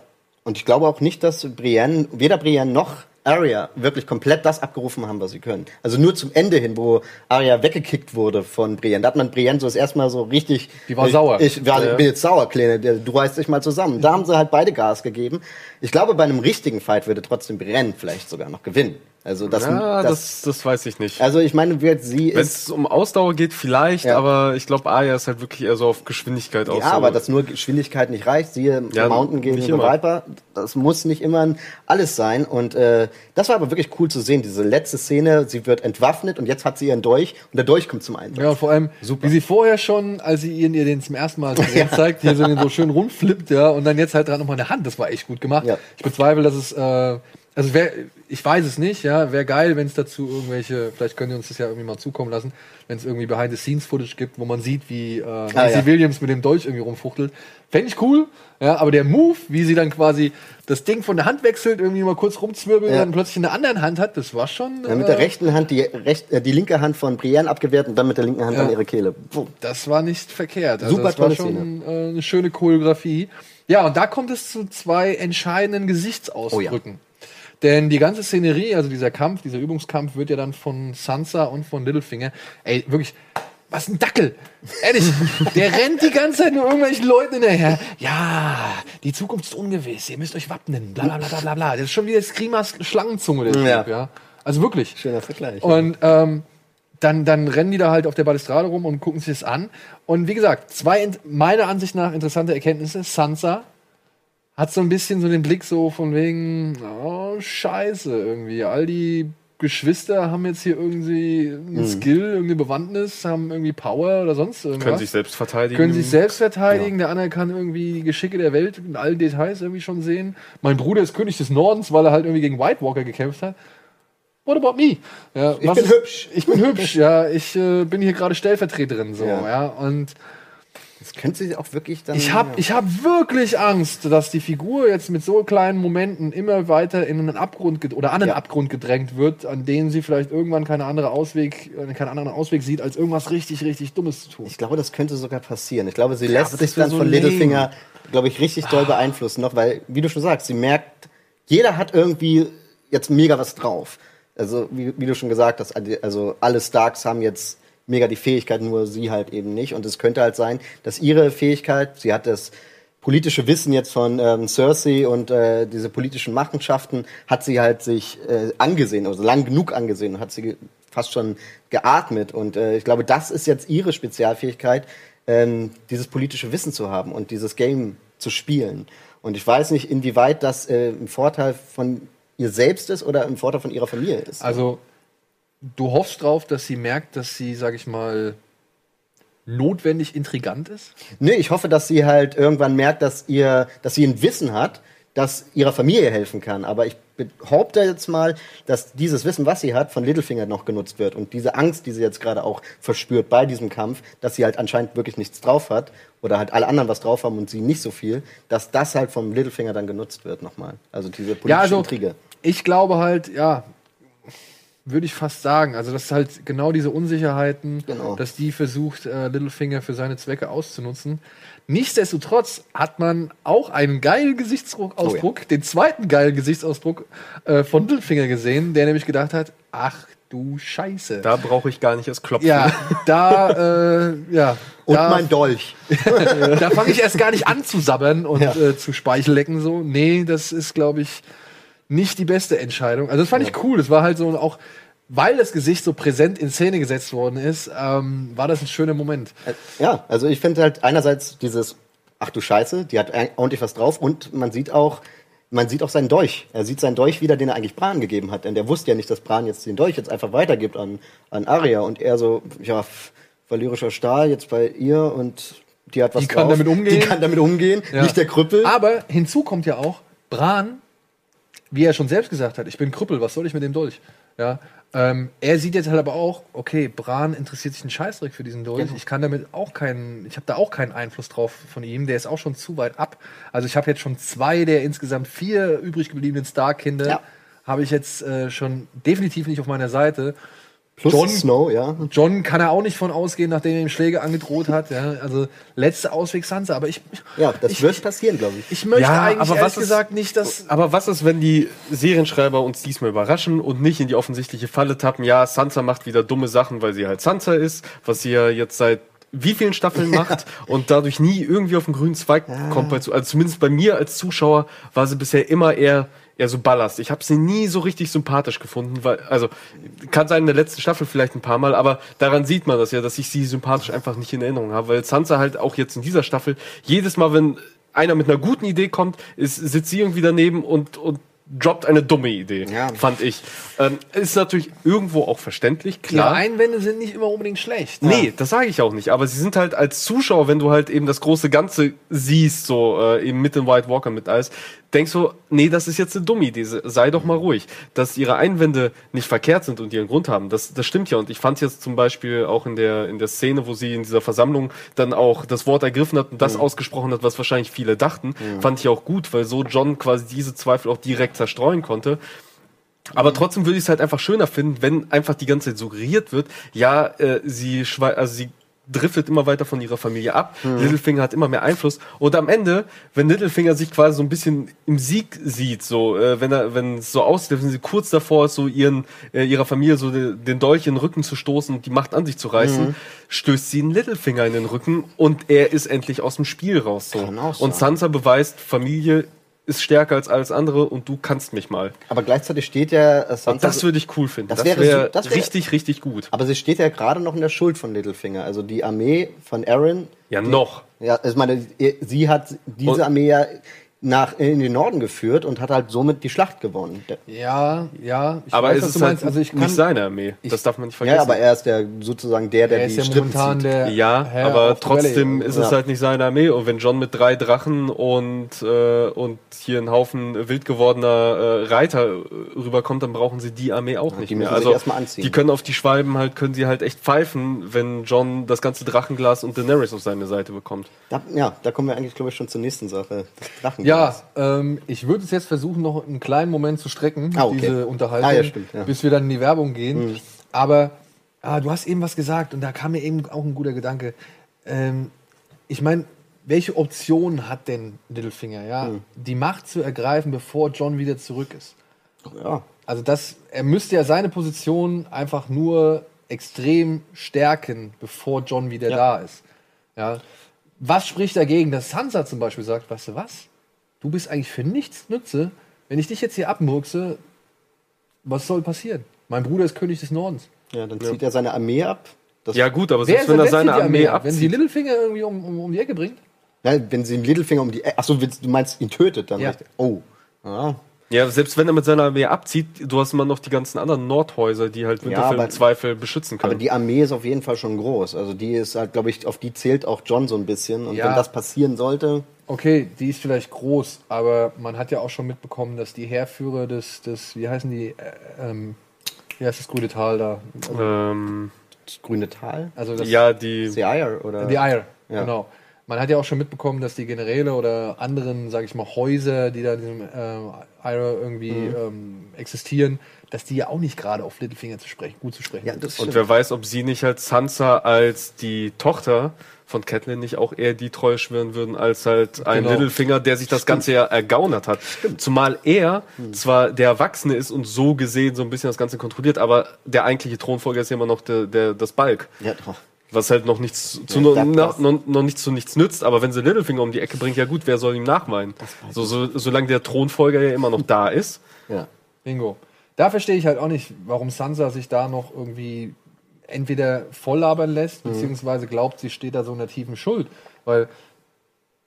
Und ich glaube auch nicht, dass Brienne, weder Brienne noch Arya wirklich komplett das abgerufen haben, was sie können. Also nur zum Ende hin, wo Arya weggekickt wurde von Brienne. Da hat man Brienne so das erste Mal so richtig. Die war ich, sauer. Ich, war, Ja. bin jetzt sauer, Kleine. Du reißt dich mal zusammen. Da haben sie halt beide Gas gegeben. Ich glaube, bei einem richtigen Fight würde trotzdem Brienne vielleicht sogar noch gewinnen. Also das, ja, das, das, das weiß ich nicht. also ich meine, wird sie Wenn ist es um Ausdauer geht, vielleicht, Ja. aber ich glaube, Aya ist halt wirklich eher so auf Geschwindigkeit aus. Ja, aber dass nur Geschwindigkeit nicht reicht. Siehe Ja, Mountain gegen The. Viper. Das muss nicht immer alles sein. Und äh, das war aber wirklich cool zu sehen. Diese letzte Szene, sie wird entwaffnet und jetzt hat sie ihren Dolch und der Dolch kommt zum Einsatz. Ja, und vor allem, wie sie vorher schon, als sie ihr, ihr den zum ersten Mal ja. zeigt, hier so, den so schön rumflippt, ja, und dann jetzt halt dran nochmal eine Hand, das war echt gut gemacht. Ja. Ich bezweifle, dass es, äh, also wär, ich weiß es nicht, ja, wäre geil, wenn es dazu irgendwelche, vielleicht könnt ihr uns das ja irgendwie mal zukommen lassen, wenn es irgendwie Behind-the-Scenes-Footage gibt, wo man sieht, wie äh, Maisie ja. Williams mit dem Dolch irgendwie rumfuchtelt. Fände ich cool, ja, aber der Move, wie sie dann quasi das Ding von der Hand wechselt, irgendwie mal kurz rumzwirbelt Ja. und dann plötzlich in der anderen Hand hat, das war schon. Ja, mit äh, der rechten Hand die, recht, äh, die linke Hand von Brienne abgewehrt und dann mit der linken Hand an ihre Kehle. Puh. Das war nicht verkehrt. Also Super das war schon äh, eine schöne Choreografie. Ja, und da kommt es zu zwei entscheidenden Gesichtsausdrücken. Denn die ganze Szenerie, also dieser Kampf, dieser Übungskampf, wird ja dann von Sansa und von Littlefinger, ey, wirklich, was ein Dackel! Ehrlich, der rennt die ganze Zeit nur irgendwelchen Leuten hinterher. Ja, die Zukunft ist ungewiss, ihr müsst euch wappnen, bla bla bla bla bla bla. Das ist schon wieder Skrimas Schlangenzunge, der Ja. Typ, ja. Also wirklich. Schöner Vergleich. Und ähm, dann, dann rennen die da halt auf der Balustrade rum und gucken sich das an. Und wie gesagt, zwei in- meiner Ansicht nach interessante Erkenntnisse. Sansa hat so ein bisschen so den Blick so von wegen, oh, scheiße, irgendwie. All die Geschwister haben jetzt hier irgendwie einen Skill, irgendeine Bewandtnis, haben irgendwie Power oder sonst irgendwas. Können sich selbst verteidigen. Können sich selbst verteidigen, der andere kann irgendwie die Geschicke der Welt in allen Details irgendwie schon sehen. Mein Bruder ist König des Nordens, weil er halt irgendwie gegen White Walker gekämpft hat. What about me? Ja, Ich bin ist- hübsch. Ich bin hübsch, ja. Ich äh, bin hier gerade Stellvertreterin, so, ja. Ja. Und Das könnte sie auch wirklich dann. ich habe ja. ich hab wirklich Angst, dass die Figur jetzt mit so kleinen Momenten immer weiter in einen Abgrund oder an einen Ja. Abgrund gedrängt wird, an den sie vielleicht irgendwann keine andere Ausweg, äh, keinen anderen Ausweg sieht, als irgendwas richtig, richtig Dummes zu tun. Ich glaube, das könnte sogar passieren. Ich glaube, sie aber lässt sich dann so von. Littlefinger, glaube ich, richtig doll beeinflussen noch, weil, wie du schon sagst, sie merkt, jeder hat irgendwie jetzt mega was drauf. Also, wie, wie du schon gesagt hast, also alle Starks haben jetzt mega die Fähigkeit, nur sie halt eben nicht. Und es könnte halt sein, dass ihre Fähigkeit, sie hat das politische Wissen jetzt von ähm, Cersei und äh, diese politischen Machenschaften hat sie halt sich äh, angesehen, also lang genug angesehen und hat sie fast schon geatmet. Und äh, ich glaube, das ist jetzt ihre Spezialfähigkeit, ähm, dieses politische Wissen zu haben und dieses Game zu spielen. Und ich weiß nicht, inwieweit das äh, ein Vorteil von ihr selbst ist oder ein Vorteil von ihrer Familie ist. Also, du hoffst drauf, dass sie merkt, dass sie, sag ich mal, notwendig intrigant ist? Nee, ich hoffe, dass sie halt irgendwann merkt, dass ihr, dass sie ein Wissen hat, das ihrer Familie helfen kann. Aber ich behaupte jetzt mal, dass dieses Wissen, was sie hat, von Littlefinger noch genutzt wird. Und diese Angst, die sie jetzt gerade auch verspürt bei diesem Kampf, dass sie halt anscheinend wirklich nichts drauf hat oder halt alle anderen was drauf haben und sie nicht so viel, dass das halt vom Littlefinger dann genutzt wird nochmal. Also diese politische Ja, also Intrige. ich glaube halt, ja, würde ich fast sagen. Also, das ist halt genau diese Unsicherheiten, Genau. dass die versucht, äh, Littlefinger für seine Zwecke auszunutzen. Nichtsdestotrotz hat man auch einen geilen Gesichtsausdruck, Oh den zweiten geilen Gesichtsausdruck äh, von Littlefinger gesehen, der nämlich gedacht hat, ach du Scheiße. Da brauche ich gar nicht erst klopfen. ja, da, äh, ja. Und da, mein Dolch. da fange ich erst gar nicht an zu sabbern und Ja. äh, zu Speichellecken so. Nee, das ist, glaube ich, nicht die beste Entscheidung. Also das fand ich cool. Das war halt so auch, weil das Gesicht so präsent in Szene gesetzt worden ist, ähm, war das ein schöner Moment. Äh, Ja, also ich finde halt einerseits dieses, ach du Scheiße, die hat ordentlich was drauf und man sieht auch, man sieht auch seinen Dolch. Er sieht seinen Dolch wieder, den er eigentlich Bran gegeben hat, denn der wusste ja nicht, dass Bran jetzt den Dolch jetzt einfach weitergibt an, an Arya und er so, ja, valyrischer Stahl jetzt bei ihr und die hat was Die kann drauf. damit umgehen. Die kann damit umgehen, Ja. nicht der Krüppel. Aber hinzu kommt ja auch, Bran, wie er schon selbst gesagt hat, ich bin Krüppel, was soll ich mit dem Dolch? Ja, ähm, er sieht jetzt halt aber auch, okay, Bran interessiert sich einen Scheißdreck für diesen Dolch. Genau. Ich kann damit auch keinen, ich habe da auch keinen Einfluss drauf von ihm. Der ist auch schon zu weit ab. Also ich habe jetzt schon zwei der insgesamt vier übrig gebliebenen Starkinder, Ja. habe ich jetzt äh, schon definitiv nicht auf meiner Seite. Plus John- Snow, ja. John kann er auch nicht von ausgehen, nachdem er ihm Schläge angedroht hat. Ja, also letzter Ausweg Sansa. Aber ich, Ja, das ich, wird passieren, glaube ich. ich möchte Ja, eigentlich aber was ist- gesagt nicht, dass Aber was ist, wenn die Serienschreiber uns diesmal überraschen und nicht in die offensichtliche Falle tappen? Ja, Sansa macht wieder dumme Sachen, weil sie halt Sansa ist, was sie ja jetzt seit wie vielen Staffeln macht und dadurch nie irgendwie auf den grünen Zweig kommt. Bei, also zumindest bei mir als Zuschauer war sie bisher immer eher eher so Ballast. Ich habe sie nie so richtig sympathisch gefunden, weil also kann sein in der letzten Staffel vielleicht ein paar Mal, aber daran sieht man das ja, dass ich sie sympathisch einfach nicht in Erinnerung habe, weil Sansa halt auch jetzt in dieser Staffel jedes Mal, wenn einer mit einer guten Idee kommt, ist, sitzt sie irgendwie daneben und, und droppt eine dumme Idee, Ja. fand ich. Ähm, ist natürlich irgendwo auch verständlich, klar. Einwände sind nicht immer unbedingt schlecht. Nee, das sage ich auch nicht. Aber sie sind halt als Zuschauer, wenn du halt eben das große Ganze siehst, so äh, eben mit dem White Walker mit alles, denkst du, nee, das ist jetzt eine dumme Idee. Sei doch mal ruhig. Dass ihre Einwände nicht verkehrt sind und ihren Grund haben, das, das stimmt ja. Und ich fand jetzt zum Beispiel auch in der in der Szene, wo sie in dieser Versammlung dann auch das Wort ergriffen hat und das ausgesprochen hat, was wahrscheinlich viele dachten, fand ich auch gut, weil so John quasi diese Zweifel auch direkt zerstreuen konnte. Aber trotzdem würde ich es halt einfach schöner finden, wenn einfach die ganze Zeit suggeriert wird, ja, äh, sie also sie driftet immer weiter von ihrer Familie ab. Littlefinger hat immer mehr Einfluss. Und am Ende, wenn Littlefinger sich quasi so ein bisschen im Sieg sieht, so, äh, wenn er, wenn es so aussieht, wenn sie kurz davor ist, so ihren, äh, ihrer Familie so den, den Dolch in den Rücken zu stoßen und die Macht an sich zu reißen, stößt sie einen Littlefinger in den Rücken und er ist endlich aus dem Spiel raus. So. Und. Sansa beweist, Familie ist stärker als alles andere und du kannst mich mal. Aber gleichzeitig steht ja äh, Sansa. Und das würde ich cool finden. Das Das, wäre das wär- richtig, richtig gut. aber sie steht ja gerade noch in der Schuld von Littlefinger. Also die Armee von Aaron. Ja, noch. Ja, ich meine, sie hat diese Armee ja nach, in den Norden geführt und hat halt somit die Schlacht gewonnen. Ja, ja. Ich Aber weiß, es was ist halt Also ich kann, nicht seine Armee. ich- das darf man nicht vergessen. Ja, aber er ist der sozusagen der, der er die ist ja Strippen momentan zieht. der Ja, Herr aber trotzdem ist es Ja. halt nicht seine Armee. Und wenn John mit drei Drachen und, äh, und hier ein Haufen wild gewordener äh, Reiter äh, rüberkommt, dann brauchen sie die Armee auch nicht die mehr. müssen sich Also erstmal anziehen. die können auf die Schwalben halt, können sie halt echt pfeifen, wenn John das ganze Drachenglas und Daenerys auf seine Seite bekommt. Da, ja, da kommen wir eigentlich, glaube ich, schon zur nächsten Sache. Das Drachenglas. Ja, ähm, ich würde es jetzt versuchen, noch einen kleinen Moment zu strecken, Ah, okay. diese Unterhaltung, Ah, ja, stimmt, ja. bis wir dann in die Werbung gehen. Aber ah, du hast eben was gesagt und da kam mir eben auch ein guter Gedanke. Ähm, ich meine, welche Option hat denn Littlefinger, ja, die Macht zu ergreifen, bevor John wieder zurück ist? Ja. Also das, er müsste ja seine Position einfach nur extrem stärken, bevor John wieder Ja. da ist. Ja. Was spricht dagegen, dass Sansa zum Beispiel sagt, weißt du was? Du bist eigentlich für nichts nütze. Wenn ich dich jetzt hier abmurkse, was soll passieren? Mein Bruder ist König des Nordens. ja, dann zieht er seine Armee ab. Das, Ja gut, aber selbst wenn er seine die Armee ab? Wenn sie abzieht. Littlefinger irgendwie um, um, um die Ecke bringt? ja, wenn sie den Littlefinger um die. Achso, du meinst ihn tötet dann. Ja. Oh. Ja. Ja, selbst wenn er mit seiner Armee abzieht, du hast immer noch die ganzen anderen Nordhäuser, die halt Winterfell aber- im Zweifel beschützen Aber können. die Armee ist auf jeden Fall schon groß. Also die ist halt, glaube ich, auf die zählt auch John so ein bisschen. Und Ja. wenn das passieren sollte, Okay, die ist vielleicht groß, aber man hat ja auch schon mitbekommen, dass die Heerführer des, des wie heißen die, äh, ähm, wie heißt das grüne Tal da? Also, ähm, das grüne Tal, also das, ja, die. The Ire oder die Ire, Ja. genau. Man hat ja auch schon mitbekommen, dass die Generäle oder anderen, sage ich mal, Häuser, die da in diesem Ire irgendwie Mhm. ähm, existieren, dass die ja auch nicht gerade auf Littlefinger zu sprechen, gut zu sprechen Ja, sind. das Und wer weiß, ob sie nicht als Sansa als die Tochter von Catelyn nicht auch eher die Treue schwören würden, als halt ein Genau. Littlefinger, der sich das Ganze ja ergaunert hat. Zumal er zwar der Erwachsene ist und so gesehen so ein bisschen das Ganze kontrolliert, aber der eigentliche Thronfolger ist ja immer noch der, der, das Balk. Ja, doch. Was halt noch nichts zu, Ja, noch, noch, noch nichts zu nichts nützt, aber wenn sie Littlefinger um die Ecke bringt, ja gut, wer soll ihm nachweinen? So, so, solange der Thronfolger ja immer noch da ist. Ja. Bingo. Da verstehe ich halt auch nicht, warum Sansa sich da noch irgendwie entweder volllabern lässt, Mhm. beziehungsweise glaubt, sie steht da so in der tiefen Schuld. Weil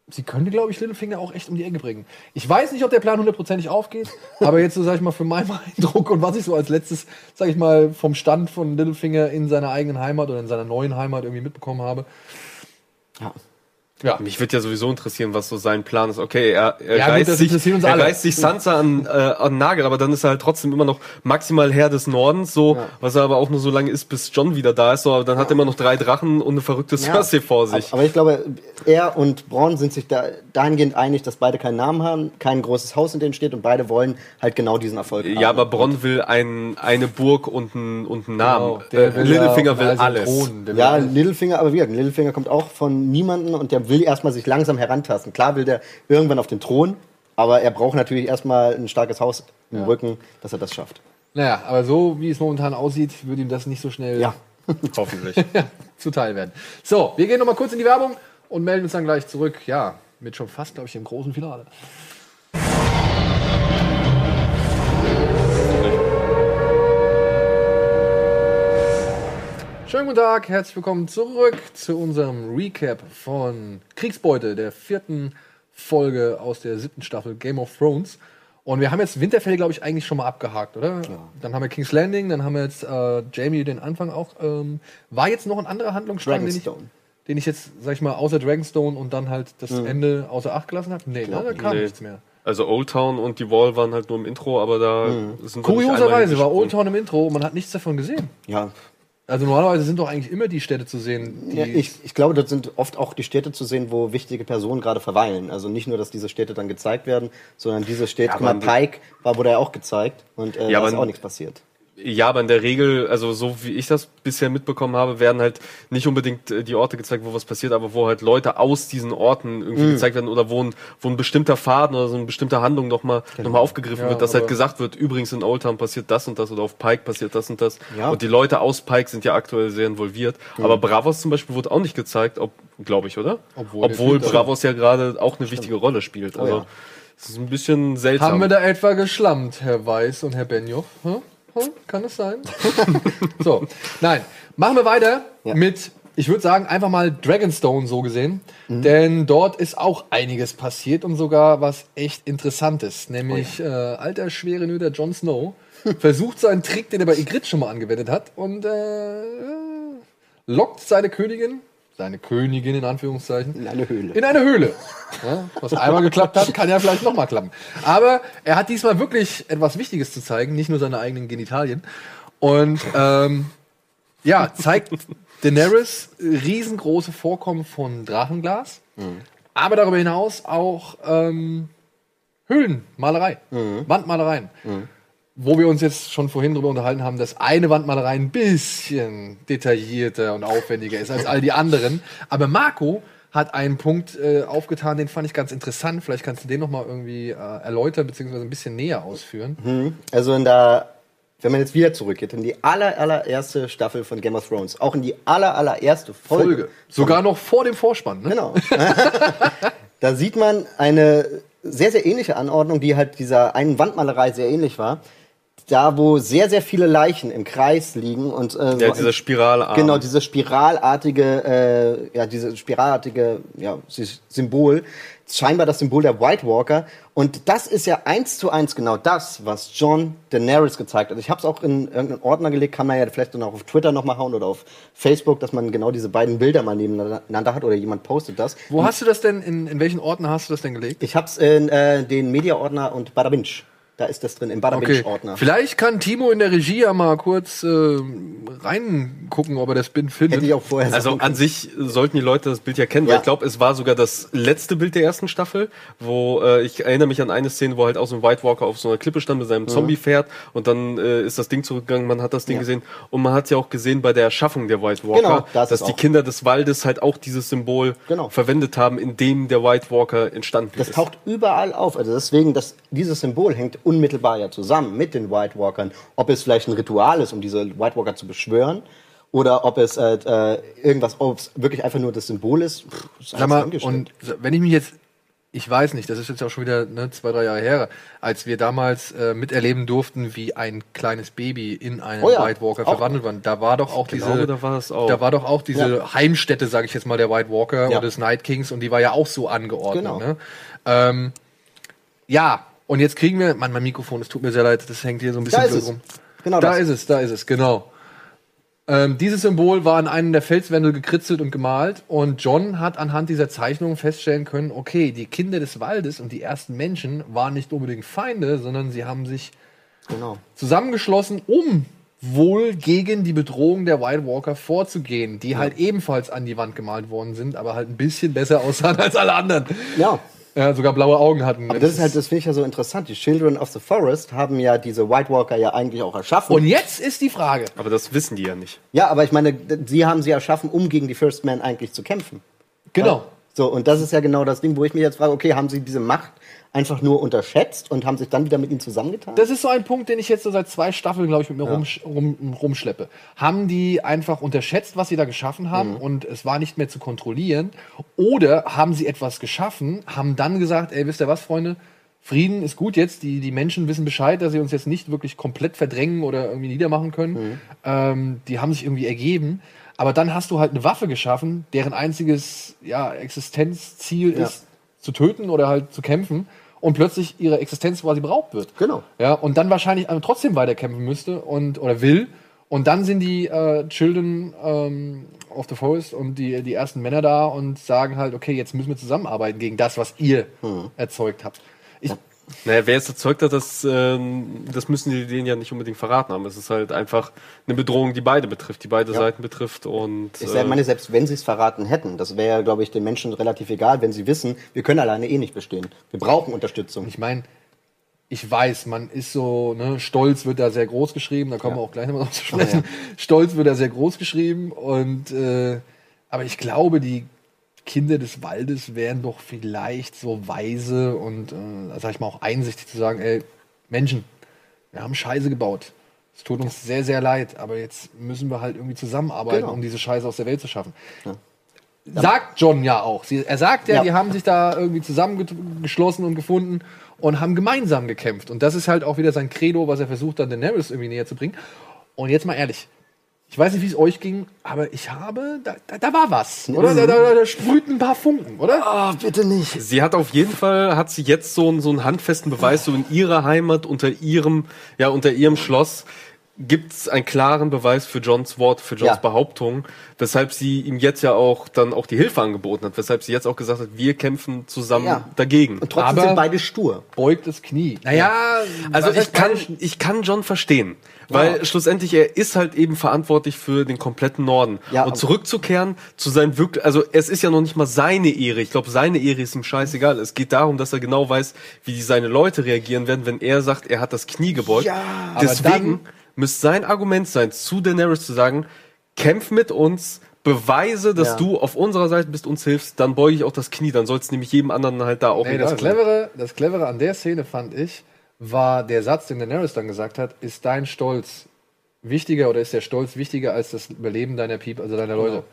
sie könnte, glaube ich, Littlefinger auch echt um die Ecke bringen. Ich weiß nicht, ob der Plan hundertprozentig aufgeht, aber jetzt so, sag ich mal, für meinen Eindruck und was ich so als letztes, sag ich mal, vom Stand von Littlefinger in seiner eigenen Heimat oder in seiner neuen Heimat irgendwie mitbekommen habe. Ja. Ja. Mich würde ja sowieso interessieren, was so sein Plan ist. Okay, er, er, Ja, gut, reißt, das sich, er alle. reißt sich Sansa an, äh, an den Nagel, aber dann ist er halt trotzdem immer noch maximal Herr des Nordens, so, was er aber auch nur so lange ist, bis John wieder da ist. So, aber dann hat er immer noch drei Drachen und eine verrückte Cersei vor sich. Aber, aber ich glaube, er und Braun sind sich da dahingehend einig, dass beide keinen Namen haben, kein großes Haus, in dem steht und beide wollen halt genau diesen Erfolg haben. ja, aber Bronn will ein, eine Burg und einen und einen Namen. Genau, äh, will Littlefinger ja will auf alles. Thron, Ja. Littlefinger, aber wie gesagt, Littlefinger kommt auch von niemanden und der will erstmal sich langsam herantasten. Klar will der irgendwann auf den Thron, aber er braucht natürlich erstmal ein starkes Haus im Ja. Rücken, dass er das schafft. Naja, aber so wie es momentan aussieht, würde ihm das nicht so schnell Ja. Hoffentlich. zuteil werden. So, wir gehen nochmal kurz in die Werbung und melden uns dann gleich zurück. Ja, mit schon fast, glaube ich, dem großen Finale. Schönen guten Tag, herzlich willkommen zurück zu unserem Recap von Kriegsbeute, der vierten Folge aus der siebten Staffel Game of Thrones. Und wir haben jetzt Winterfell, glaube ich, eigentlich schon mal abgehakt, oder? Dann haben wir King's Landing, dann haben wir jetzt äh, Jamie den Anfang auch. Ähm, war jetzt noch ein anderer Handlungsstrang, den ich, den ich jetzt, sag ich mal, außer Dragonstone und dann halt das Ende außer Acht gelassen habe? Nee, ne, da kam Nee. nichts mehr. Also Old Town und die Wall waren halt nur im Intro, aber da sind nicht einmal Kurioserweise war. Old Town im Intro und man hat nichts davon gesehen. Ja, Also normalerweise sind doch eigentlich immer die Städte zu sehen, die Ja, ich, ich glaube, dort sind oft auch die Städte zu sehen, wo wichtige Personen gerade verweilen. Also nicht nur, dass diese Städte dann gezeigt werden, sondern diese Städte, Ja, guck mal, aber- Pike war, wurde ja auch gezeigt und äh, Ja, da ist auch nichts passiert. Ja, aber in der Regel, also so wie ich das bisher mitbekommen habe, werden halt nicht unbedingt äh, die Orte gezeigt, wo was passiert, aber wo halt Leute aus diesen Orten irgendwie Mhm. gezeigt werden oder wo ein, wo ein bestimmter Faden oder so eine bestimmte Handlung nochmal Genau. noch mal aufgegriffen Ja, wird, dass halt gesagt wird, übrigens in Old Town passiert das und das oder auf Pike passiert das und das. Ja. Und die Leute aus Pike sind ja aktuell sehr involviert. Mhm. Aber Bravos zum Beispiel wurde auch nicht gezeigt, ob, glaube ich, oder? Obwohl Obwohl Bravos ja gerade auch eine wichtige Rolle spielt. Also, ja. es ist ein bisschen seltsam. Haben wir da etwa geschlammt, Herr Weiß und Herr Benioff? Hm? Hm? Kann es sein? so, nein. Machen wir weiter Ja. mit, ich würde sagen, einfach mal Dragonstone so gesehen. Mhm. Denn dort ist auch einiges passiert und sogar was echt Interessantes. Nämlich Oh äh, alter, schwere Nöter Jon Snow versucht seinen Trick, den er bei Ygritte schon mal angewendet hat und äh, lockt seine Königin, seine Königin in Anführungszeichen, In eine Höhle. in eine Höhle. Ja, was einmal geklappt hat, kann ja vielleicht nochmal klappen. Aber er hat diesmal wirklich etwas Wichtiges zu zeigen, nicht nur seine eigenen Genitalien. Und ähm, ja, zeigt Daenerys riesengroße Vorkommen von Drachenglas, aber darüber hinaus auch ähm, Höhlenmalerei, Wandmalereien. Wo wir uns jetzt schon vorhin drüber unterhalten haben, dass eine Wandmalerei ein bisschen detaillierter und aufwendiger ist als all die anderen. Aber Marco hat einen Punkt äh, aufgetan, den fand ich ganz interessant. Vielleicht kannst du den nochmal irgendwie äh, erläutern, beziehungsweise ein bisschen näher ausführen. Also in der, wenn man jetzt wieder zurückgeht, in die aller, allererste Staffel von Game of Thrones, auch in die aller, allererste Folge. Folge. Sogar noch vor dem Vorspann. Ne? Genau. da sieht man eine sehr, sehr ähnliche Anordnung, die halt dieser einen Wandmalerei sehr ähnlich war. Da, wo sehr, sehr viele Leichen im Kreis liegen und äh, ja, dieser Spiralarm. Genau, dieses spiralartige, äh, ja, dieses spiralartige ja, Sy- Symbol, scheinbar das Symbol der White Walker. Und das ist ja eins zu eins genau das, was John Daenerys gezeigt hat. Ich habe es auch in irgendeinen Ordner gelegt, kann man ja vielleicht dann auch auf Twitter noch mal hauen oder auf Facebook, dass man genau diese beiden Bilder mal nebeneinander hat oder jemand postet das. Wo hast du das denn, in, in welchen Orten hast du das denn gelegt? Ich habe es in äh, den Media-Ordner und Badabinch. Da ist das drin, im Okay, Badabinch-Ordner. vielleicht kann Timo in der Regie ja mal kurz äh, reingucken, ob er das Bild findet. Hätte ich auch vorher Also sagen an sich sollten die Leute das Bild ja kennen, weil Ja. ich glaube, es war sogar das letzte Bild der ersten Staffel, wo äh, ich erinnere mich an eine Szene, wo halt auch so ein White Walker auf so einer Klippe stand mit seinem Zombie-Pferd und dann äh, ist das Ding zurückgegangen, man hat das Ding Ja. gesehen und man hat ja auch gesehen bei der Erschaffung der White Walker, Genau, da ist dass die auch. Kinder des Waldes halt auch dieses Symbol Genau. verwendet haben, in dem der White Walker entstanden Das ist. taucht überall auf. Also deswegen, das, dieses Symbol hängt unmittelbar ja zusammen mit den White Walkern. Ob es vielleicht ein Ritual ist, um diese White Walker zu beschwören, oder ob es äh, äh, irgendwas, ob es wirklich einfach nur das Symbol ist. Pff, ist Sag mal, und wenn ich mich jetzt, ich weiß nicht, das ist jetzt auch schon wieder ne, zwei, drei Jahre her, als wir damals äh, miterleben durften, wie ein kleines Baby in einen Oh ja, White Walker verwandelt war. Da war doch auch diese, glaube, da war das auch. da war doch auch diese Ja. Heimstätte, sage ich jetzt mal, der White Walker Ja. und des Night Kings und die war ja auch so angeordnet. Genau. Ne? Ähm, ja, und jetzt kriegen wir, Mann, mein Mikrofon, es tut mir sehr leid, das hängt hier so ein bisschen Da ist blöd es. rum. Genau da das. ist es, da ist es, genau. Ähm, dieses Symbol war an einem der Felswände gekritzelt und gemalt und John hat anhand dieser Zeichnung feststellen können, okay, die Kinder des Waldes und die ersten Menschen waren nicht unbedingt Feinde, sondern sie haben sich Genau. zusammengeschlossen, um wohl gegen die Bedrohung der White Walker vorzugehen, die halt ebenfalls an die Wand gemalt worden sind, aber halt ein bisschen besser aussahen als alle anderen. Ja. Ja, sogar blaue Augen hatten. Aber das ist halt, das finde ich ja so interessant. Die Children of the Forest haben ja diese White Walker ja eigentlich auch erschaffen. und jetzt ist die Frage. Aber das wissen die ja nicht. ja, aber ich meine, sie haben sie erschaffen, um gegen die First Man eigentlich zu kämpfen. Genau. So, und das ist ja genau das Ding, wo ich mich jetzt frage, okay, haben sie diese Macht einfach nur unterschätzt und haben sich dann wieder mit ihnen zusammengetan? Das ist so ein Punkt, den ich jetzt so seit zwei Staffeln, glaube ich, mit mir rumsch rum, rumschleppe. Haben die einfach unterschätzt, was sie da geschaffen haben und es war nicht mehr zu kontrollieren? Oder haben sie etwas geschaffen, haben dann gesagt, ey, wisst ihr was, Freunde? Frieden ist gut jetzt, die, die Menschen wissen Bescheid, dass sie uns jetzt nicht wirklich komplett verdrängen oder irgendwie niedermachen können. Ähm, die haben sich irgendwie ergeben. Aber dann hast du halt eine Waffe geschaffen, deren einziges ja, Existenzziel Ja. ist, zu töten oder halt zu kämpfen und plötzlich ihre Existenz quasi beraubt wird. Genau. Ja, und dann wahrscheinlich aber trotzdem weiterkämpfen müsste und oder will. Und dann sind die äh, Children ähm, of the Forest und die, die ersten Männer da und sagen halt, okay, jetzt müssen wir zusammenarbeiten gegen das, was ihr erzeugt habt. Ich, Naja, wer es erzeugt hat, das, ähm, das müssen die denen ja nicht unbedingt verraten haben. Es ist halt einfach eine Bedrohung, die beide betrifft, die beide Ja. Seiten betrifft und Ich äh, meine, selbst wenn sie es verraten hätten, das wäre, glaube ich, den Menschen relativ egal, wenn sie wissen, wir können alleine eh nicht bestehen. Wir brauchen Unterstützung. ich meine, ich weiß, man ist so, ne, Stolz wird da sehr groß geschrieben, da kommen wir auch gleich nochmal drauf zu sprechen. Stolz wird da sehr groß geschrieben und äh, aber ich glaube, die Kinder des Waldes wären doch vielleicht so weise und äh, sag ich mal auch einsichtig zu sagen, ey, Menschen, wir haben Scheiße gebaut. Es tut uns sehr, sehr leid, aber jetzt müssen wir halt irgendwie zusammenarbeiten, Genau. um diese Scheiße aus der Welt zu schaffen. Sagt John ja auch. Sie, er sagt ja, Ja. die haben sich da irgendwie zusammengeschlossen und gefunden und haben gemeinsam gekämpft. Und das ist halt auch wieder sein Credo, was er versucht, dann Daenerys irgendwie näher zu bringen. Und jetzt mal ehrlich. Ich weiß nicht, wie es euch ging, aber ich habe, da, da, da war was, oder? Da, da, da sprühten ein paar Funken, oder? Ah, bitte nicht. Sie hat auf jeden Fall, hat sie jetzt so einen, so einen handfesten Beweis, so in ihrer Heimat, unter ihrem, ja, unter ihrem Schloss, gibt's einen klaren Beweis für Johns Wort, für Johns Ja. Behauptung, weshalb sie ihm jetzt ja auch dann auch die Hilfe angeboten hat, weshalb sie jetzt auch gesagt hat, wir kämpfen zusammen Ja. dagegen. Und trotzdem Aber- sind beide stur. Beugt das Knie. Naja, Also was ich kann, ich kann John verstehen, weil Ja. schlussendlich er ist halt eben verantwortlich für den kompletten Norden. Ja, und zurückzukehren zu seinem wirklich, also es ist ja noch nicht mal seine Ehre. Ich glaube, seine Ehre ist ihm scheißegal. Es geht darum, dass er genau weiß, wie seine Leute reagieren werden, wenn er sagt, er hat das Knie gebeugt. Ja. Aber Deswegen müsste sein Argument sein, zu Daenerys zu sagen, kämpf mit uns, beweise, dass Ja. du auf unserer Seite bist, uns hilfst, dann beuge ich auch das Knie, dann soll es nämlich jedem anderen halt da auch Nee, das sein. Clevere, das Clevere an der Szene fand ich, war der Satz, den Daenerys dann gesagt hat, ist dein Stolz wichtiger oder ist der Stolz wichtiger als das Überleben deiner Piep, also deiner Leute?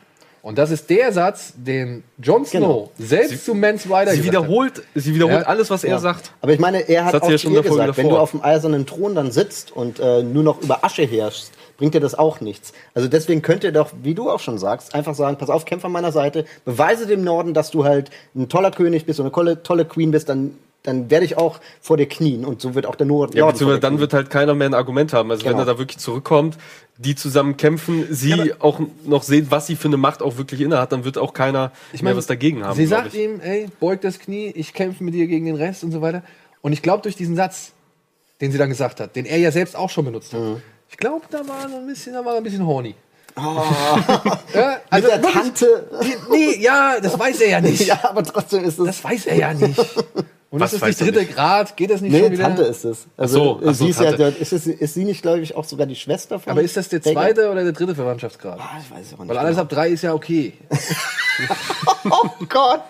Und das ist der Satz, den Jon Snow selbst zu Mans Rider Sie wiederholt, sie wiederholt Ja. alles, was er Ja. sagt. Aber ich meine, er hat Das hat auch sie ja zu schon ihr gesagt, wenn du auf dem eisernen Thron dann sitzt und äh, nur noch über Asche herrschst, bringt dir das auch nichts. Also deswegen könnt ihr doch, wie du auch schon sagst, einfach sagen, pass auf, kämpf an meiner Seite, beweise dem Norden, dass du halt ein toller König bist und eine tolle, tolle Queen bist, dann, dann werde ich auch vor dir knien und so wird auch der Nord Ja, beziehungsweise dann knien. wird halt keiner mehr ein Argument haben. Also wenn Genau. er da wirklich zurückkommt, die zusammen kämpfen, sie auch noch sehen, was sie für eine Macht auch wirklich inne hat, dann wird auch keiner Ich mehr meine, was dagegen haben. Sie sagt ich. ihm, ey, beug das Knie, ich kämpfe mit dir gegen den Rest und so weiter. Und ich glaube, durch diesen Satz, den sie dann gesagt hat, den er ja selbst auch schon benutzt hat, Mhm. ich glaube, da war so ein bisschen, da war er ein bisschen horny. ja, Oh. Mit der wirklich, Tante. die- Nee, ja, das weiß er ja nicht. ja, aber trotzdem ist es. Das weiß er ja nicht. Und Was ist das nicht dritte Grad? Geht das nicht Nee, schon wieder? Tante ist es. Also, so, ach so, sie ist, ja, ist, es, ist sie nicht, glaube ich, auch sogar die Schwester von. Aber ist das der zweite oder der dritte Verwandtschaftsgrad? Ah, ich weiß es auch nicht. Weil alles genau. ab drei ist ja okay. Oh Gott!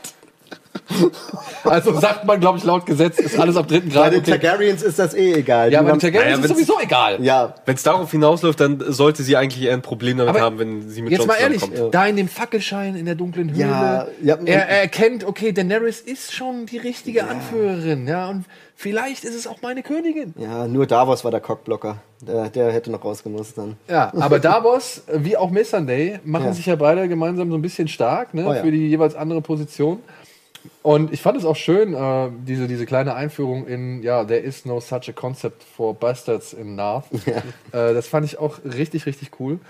Also sagt man, glaube ich, laut Gesetz, ist alles ab dritten Bei Grad den okay. Targaryens ist das eh egal. Ja, Die bei den Targaryens Naja, ist wenn's- sowieso egal. ja, Wenn es darauf hinausläuft, dann sollte sie eigentlich eher ein Problem damit Aber haben, wenn sie mit Jetzt Jon mal ehrlich, zusammenkommt. da in dem Fackelschein in der dunklen Höhle, Ja, ja, er, er erkennt, okay, Daenerys ist schon die richtige Anführerin, ja, und vielleicht ist es auch meine Königin. ja, nur Davos war der Cockblocker. Der, der hätte noch rausgemusst dann. Ja, aber Davos, wie auch Missandei, machen Ja. sich ja beide gemeinsam so ein bisschen stark, ne, Oh ja. für die jeweils andere Position. Und ich fand es auch schön, äh, diese, diese kleine Einführung in, ja, there is no such a concept for bastards in Narth. Äh, das fand ich auch richtig, richtig cool.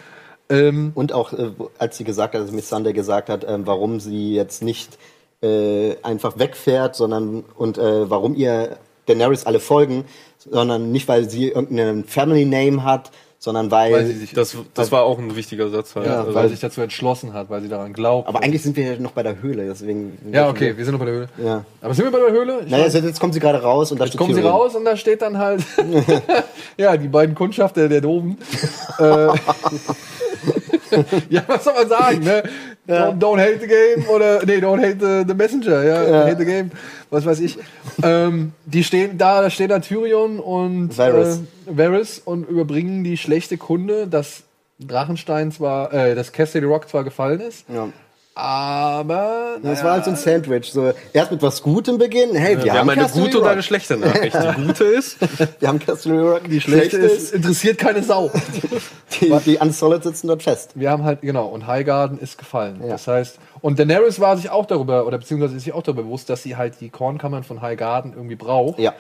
Ähm, Und auch, äh, als sie gesagt hat, also Miss Sunday gesagt hat, ähm, warum sie jetzt nicht äh, einfach wegfährt, sondern und äh, warum ihr Daenerys alle folgen, sondern nicht, weil sie irgendeinen Family Name hat, sondern weil. weil sie sich, Das, das war auch ein wichtiger Satz. Halt. ja, Also, weil sie sich dazu entschlossen hat, weil sie daran glaubt. aber eigentlich sind wir ja noch bei der Höhle, deswegen. Ja, okay, wir sind noch bei der Höhle. Ja. Aber sind wir bei der Höhle? Ich Naja, weiß- jetzt, jetzt kommt sie gerade raus und da jetzt steht kommen sie Tyrion. raus und da steht dann halt, ja, die beiden Kundschafter der Doben. äh, ja, was soll man sagen, ne? Don't, don't hate the game oder, nee, don't hate the, the messenger, ja, hate the game, was weiß ich. ähm, die stehen da, da stehen da Tyrion und Varys. Äh, Varys und überbringen die schlechte Kunde, dass Drachenstein zwar, äh, dass Castle Rock zwar gefallen ist, Ja. Aber Das war halt so ein Sandwich. So, erst mit was Gutem beginnen. Hey, wir, wir haben haben eine gute und Rock. eine schlechte Nachricht. Die gute ist, Wir haben Castle Rock. Die schlechte ist, interessiert keine Sau. Die, die Unsolid sitzen dort fest. Wir haben halt, genau, und Highgarden ist gefallen. Ja. Das heißt, und Daenerys war sich auch darüber, oder beziehungsweise ist sich auch darüber bewusst, dass sie halt die Kornkammern von Highgarden irgendwie braucht, Ja.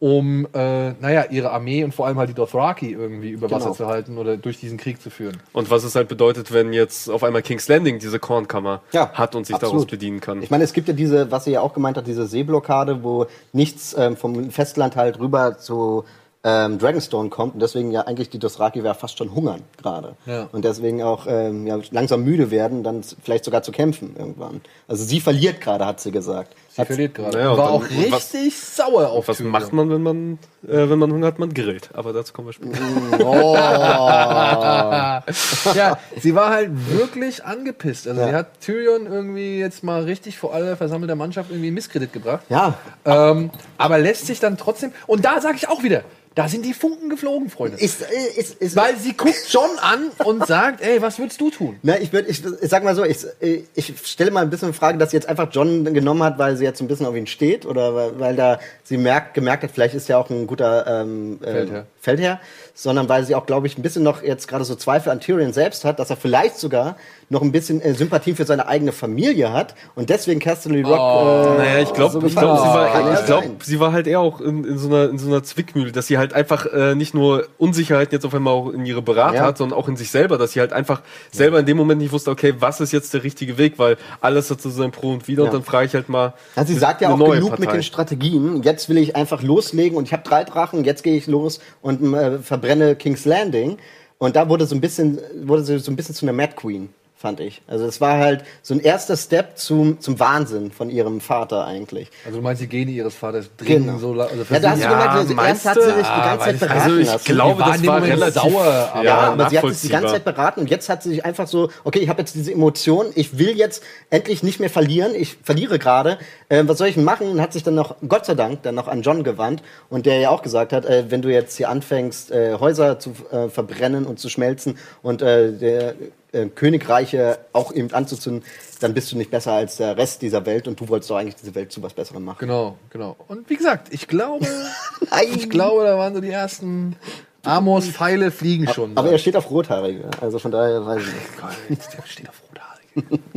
Um, äh, naja, ihre Armee und vor allem halt die Dothraki irgendwie über Wasser Genau. zu halten oder durch diesen Krieg zu führen. und was es halt bedeutet, wenn jetzt auf einmal King's Landing diese Kornkammer Ja, hat und sich absolut. daraus bedienen kann. Ich meine, es gibt ja diese, was sie ja auch gemeint hat, diese Seeblockade, wo nichts ähm, vom Festland halt rüber zu ähm, Dragonstone kommt und deswegen ja eigentlich die Dothraki ja fast schon hungern gerade. Ja. Und deswegen auch ähm, ja, langsam müde werden, dann vielleicht sogar zu kämpfen irgendwann. Also sie verliert gerade, hat sie gesagt. Sie verliert gerade. Naja, war auch und was- richtig sauer auf Was Tyrion. macht man, wenn man, äh, wenn man Hunger hat? Man grillt. Aber dazu kommen wir später. Oh. ja, sie war halt wirklich angepisst. Also Ja. sie hat Tyrion irgendwie jetzt mal richtig vor aller versammelter Mannschaft irgendwie Misskredit gebracht. Ja, Ähm, aber lässt sich dann trotzdem. Und da sage ich auch wieder, da sind die Funken geflogen, Freunde. ist, äh, ist, ist, Weil sie guckt John an und sagt, ey, was würdest du tun? Na, ich, würd, ich, ich sag mal so, ich, ich stelle mal ein bisschen in Frage, dass sie jetzt einfach John genommen hat, weil sie jetzt ein bisschen auf ihn steht oder weil, weil da sie merkt, gemerkt hat, vielleicht ist er auch ein guter ähm, äh, Feldherr. Feldherr, sondern weil sie auch, glaube ich, ein bisschen noch jetzt gerade so Zweifel an Tyrion selbst hat, dass er vielleicht sogar noch ein bisschen äh, Sympathien für seine eigene Familie hat und deswegen Casterly Rock. äh, Naja, ich glaube, so ich glaub, sie, war, ich glaub, sie war halt eher auch in, in, so einer, in so einer Zwickmühle, dass sie halt einfach äh, nicht nur Unsicherheiten jetzt auf einmal auch in ihre Berater Ja. hat, sondern auch in sich selber, dass sie halt einfach selber in dem Moment nicht wusste, okay, was ist jetzt der richtige Weg, weil alles hat so sein Pro und Wider Ja. und dann frage ich halt mal. Also sie sagt ja auch genug mit Partei. den Strategien. Jetzt will ich einfach loslegen und ich habe drei Drachen. Jetzt gehe ich los und äh, verbrenne King's Landing. Und da wurde so ein bisschen, wurde sie so ein bisschen zu einer Mad Queen, fand ich. Also es war halt so ein erster Step zum, zum Wahnsinn von ihrem Vater eigentlich. Also du meinst, die Gene ihres Vaters dringen Genau. so also Ja, da hast du gemerkt, also erst hat sie sich die ganze Zeit beraten Also ich lassen. glaube, das war relativ sauer, aber- Ja, aber sie hat sich die ganze. Zeit beraten und jetzt hat sie sich einfach so, okay, ich habe jetzt diese Emotion, ich will jetzt endlich nicht mehr verlieren, ich verliere gerade, äh, was soll ich denn machen? Und hat sich dann noch, Gott sei Dank, dann noch an John gewandt und der ja auch gesagt hat, äh, wenn du jetzt hier anfängst, äh, Häuser zu äh, verbrennen und zu schmelzen und äh, der äh, Königreiche auch eben anzuzünden, dann bist du nicht besser als der Rest dieser Welt und du wolltest doch eigentlich diese Welt zu was Besserem machen. Genau, genau. Und wie gesagt, ich glaube, ich glaube, da waren so die ersten Amos-Pfeile fliegen schon. Aber er steht auf Rothaarige, also von daher weiß ich nicht. Gott, der steht auf Rothaarige.